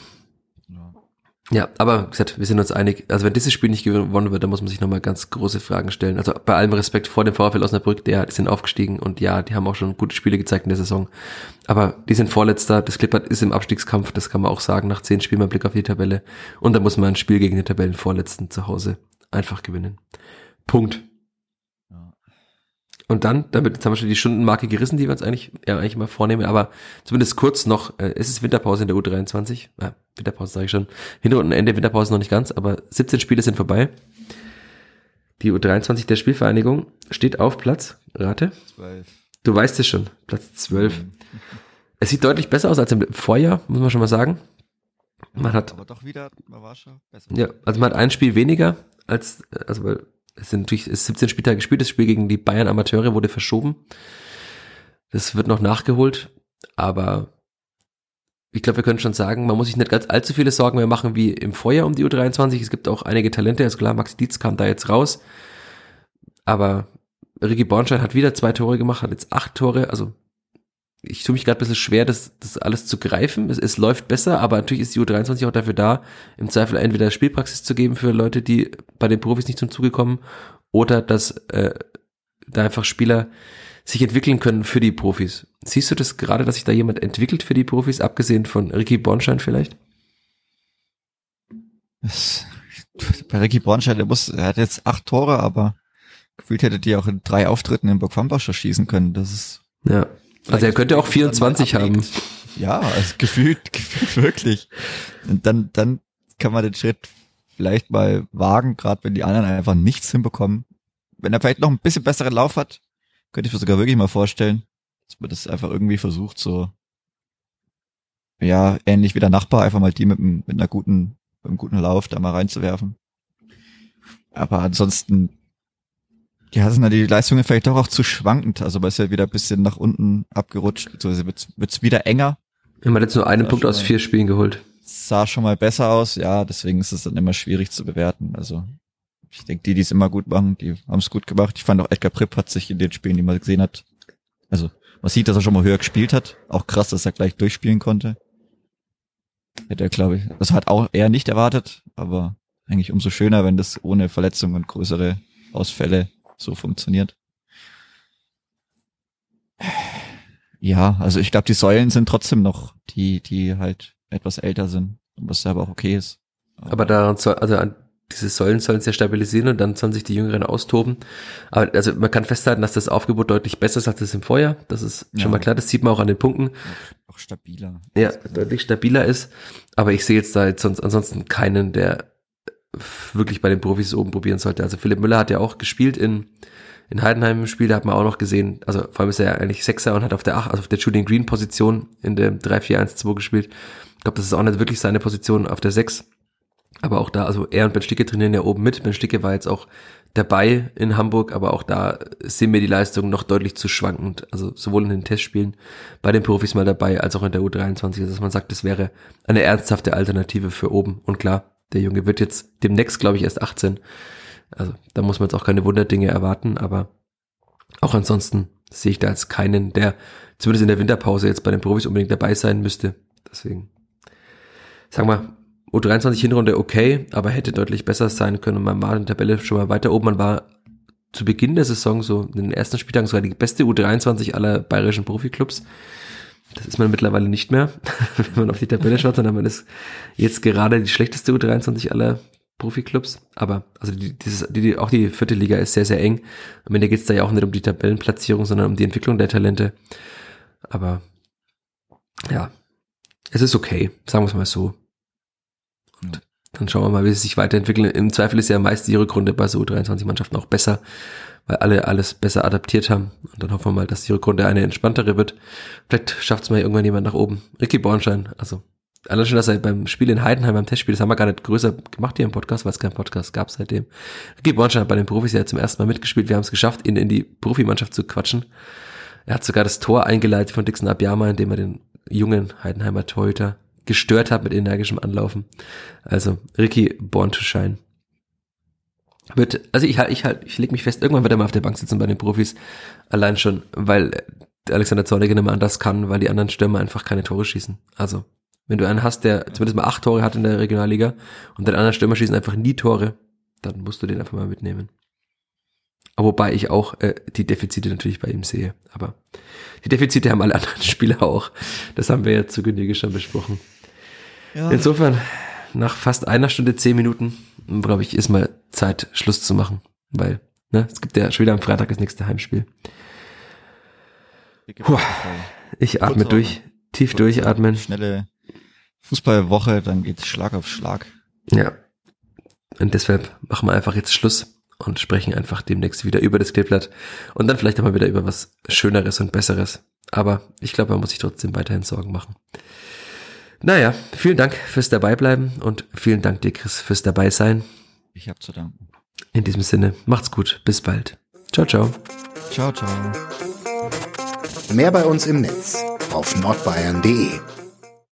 Ja, aber wie gesagt, wir sind uns einig. Also wenn dieses Spiel nicht gewonnen wird, dann muss man sich nochmal ganz große Fragen stellen. Also bei allem Respekt vor dem VfL Osnabrück, der, die sind aufgestiegen und ja, die haben auch schon gute Spiele gezeigt in der Saison. Aber die sind Vorletzter, das Klippert ist im Abstiegskampf, das kann man auch sagen, nach zehn Spielen mal Blick auf die Tabelle. Und da muss man ein Spiel gegen den Tabellenvorletzten zu Hause einfach gewinnen. Punkt. Und dann, damit jetzt haben wir schon die Stundenmarke gerissen, die wir uns eigentlich, ja, eigentlich mal vornehmen, aber zumindest kurz noch, äh, es ist Winterpause in der U23, äh, Winterpause sage ich schon, Hinrundenende, Winterpause noch nicht ganz, aber 17 Spiele sind vorbei. Die U23 der Spielvereinigung steht auf Platz, rate? 12. Du weißt es schon, Platz 12. Mhm. Es sieht deutlich besser aus als im Vorjahr, muss man schon mal sagen. Man hat, aber doch wieder, man war schon besser. Ja, also man hat ein Spiel weniger als, also weil Es sind natürlich ist 17 Spieltage gespielt, das Spiel gegen die Bayern Amateure wurde verschoben. Das wird noch nachgeholt, aber ich glaube, wir können schon sagen, man muss sich nicht ganz allzu viele Sorgen mehr machen wie im Vorjahr um die U23. Es gibt auch einige Talente, also klar, Max Dietz kam da jetzt raus, aber Ricky Bornstein hat wieder zwei Tore gemacht, hat jetzt acht Tore, also ich tue mich gerade ein bisschen schwer, das, das alles zu greifen. Es, es läuft besser, aber natürlich ist die U23 auch dafür da, im Zweifel entweder Spielpraxis zu geben für Leute, die bei den Profis nicht zum Zuge kommen, oder dass äh, da einfach Spieler sich entwickeln können für die Profis. Siehst du das gerade, dass sich da jemand entwickelt für die Profis, abgesehen von Ricky Bornstein vielleicht? Das, bei Ricky Bornstein, der muss, er hat jetzt acht Tore, aber gefühlt hätte die auch in drei Auftritten in Burg schießen können. Das ist ja. Also er könnte auch 24 haben. Ja, also gefühlt, gefühlt wirklich. Und dann, dann kann man den Schritt vielleicht mal wagen, gerade wenn die anderen einfach nichts hinbekommen. Wenn er vielleicht noch ein bisschen besseren Lauf hat, könnte ich mir sogar wirklich mal vorstellen, dass man das einfach irgendwie versucht, so ja, ähnlich wie der Nachbar, einfach mal die mit, mit einer guten, mit einem guten Lauf da mal reinzuwerfen. Aber ansonsten ja, sind da die Leistungen vielleicht doch auch zu schwankend. Also weil es ja wieder ein bisschen nach unten abgerutscht, beziehungsweise wird es wieder enger. Man hat jetzt nur einen Punkt aus vier Spielen geholt. Sah schon mal besser aus, ja, deswegen ist es dann immer schwierig zu bewerten. Also ich denke, die, die es immer gut machen, die haben es gut gemacht. Ich fand auch Edgar Pripp hat sich in den Spielen, die man gesehen hat, also man sieht, dass er schon mal höher gespielt hat. Auch krass, dass er gleich durchspielen konnte. Hätte er, glaube ich, das hat auch er nicht erwartet, aber eigentlich umso schöner, wenn das ohne Verletzungen und größere Ausfälle so funktioniert. Ja, also ich glaube, die Säulen sind trotzdem noch die, die halt etwas älter sind, was aber auch okay ist. Aber da soll, also an diese Säulen sollen sich ja stabilisieren und dann sollen sich die Jüngeren austoben. Aber also man kann festhalten, dass das Aufgebot deutlich besser ist als das im Vorjahr. Das ist schon ja. mal klar. Das sieht man auch an den Punkten. Auch stabiler. Ja, deutlich stabiler ist. Aber ich sehe jetzt da jetzt sonst ansonsten keinen, der wirklich bei den Profis oben probieren sollte. Also Philipp Müller hat ja auch gespielt in, in Heidenheim im Spiel, da hat man auch noch gesehen, also vor allem ist er ja eigentlich Sechser und hat auf der 8, also auf der Julian Green Position in dem 3-4-1-2 gespielt. Ich glaube, das ist auch nicht wirklich seine Position auf der 6. Aber auch da, also er und Ben Sticke trainieren ja oben mit. Ben Sticke war jetzt auch dabei in Hamburg, aber auch da sehen wir die Leistung noch deutlich zu schwankend. Also sowohl in den Testspielen bei den Profis mal dabei, als auch in der U23, also dass man sagt, das wäre eine ernsthafte Alternative für oben. Und klar, der Junge wird jetzt demnächst, glaube ich, erst 18. Also da muss man jetzt auch keine Wunderdinge erwarten, aber auch ansonsten sehe ich da jetzt keinen, der zumindest in der Winterpause jetzt bei den Profis unbedingt dabei sein müsste. Deswegen, sagen wir, U23 Hinrunde okay, aber hätte deutlich besser sein können. Man war in der Tabelle schon mal weiter oben. Man war zu Beginn der Saison so in den ersten Spieltagen sogar die beste U23 aller bayerischen Profiklubs. Das ist man mittlerweile nicht mehr, wenn man auf die Tabelle schaut, sondern man ist jetzt gerade die schlechteste U23 aller Profiklubs. Aber also die, dieses, die, auch die vierte Liga ist sehr, sehr eng. Am Ende geht es da ja auch nicht um die Tabellenplatzierung, sondern um die Entwicklung der Talente. Aber ja, es ist okay, sagen wir es mal so. Und dann schauen wir mal, wie es sich weiterentwickelt. Im Zweifel ist ja meist die Rückrunde bei so U23-Mannschaften auch besser, weil alle alles besser adaptiert haben. Und dann hoffen wir mal, dass die Rückrunde eine entspanntere wird. Vielleicht schafft es mal irgendwann jemand nach oben. Ricky Bornstein, also allein schon, dass er beim Spiel in Heidenheim, beim Testspiel, das haben wir gar nicht größer gemacht hier im Podcast, weil es keinen Podcast gab seitdem. Ricky Bornstein hat bei den Profis ja zum ersten Mal mitgespielt. Wir haben es geschafft, ihn in die Profimannschaft zu quatschen. Er hat sogar das Tor eingeleitet von Dixon Abiyama, indem er den jungen Heidenheimer Torhüter gestört hat mit energischem Anlaufen. Also Ricky Born to Shine. Wird, also ich halt, ich halt, ich leg mich fest, irgendwann wird er mal auf der Bank sitzen bei den Profis. Allein schon, weil Alexander Zorniger nicht mehr anders kann, weil die anderen Stürmer einfach keine Tore schießen. Also, wenn du einen hast, der zumindest mal acht Tore hat in der Regionalliga und den anderen Stürmer schießen einfach nie Tore, dann musst du den einfach mal mitnehmen. Aber wobei ich auch äh, die Defizite natürlich bei ihm sehe. Aber die Defizite haben alle anderen Spieler auch. Das haben wir ja zu Genüge schon besprochen. Ja. Insofern, nach fast einer Stunde, zehn Minuten, glaube ich, ist mal Zeit, Schluss zu machen. Weil, ne, es gibt ja schon wieder am Freitag das nächste Heimspiel. Puh, ich atme durch, tief durchatmen. Schnelle Fußballwoche, dann geht's Schlag auf Schlag. Ja. Und deshalb machen wir einfach jetzt Schluss und sprechen einfach demnächst wieder über das Kleeblatt und dann vielleicht auch mal wieder über was Schöneres und Besseres. Aber ich glaube, man muss sich trotzdem weiterhin Sorgen machen. Naja, vielen Dank fürs Dabeibleiben und vielen Dank dir, Chris, fürs Dabeisein. Ich habe zu danken. In diesem Sinne, macht's gut, bis bald. Ciao, ciao. Ciao, ciao. Mehr bei uns im Netz auf nordbayern.de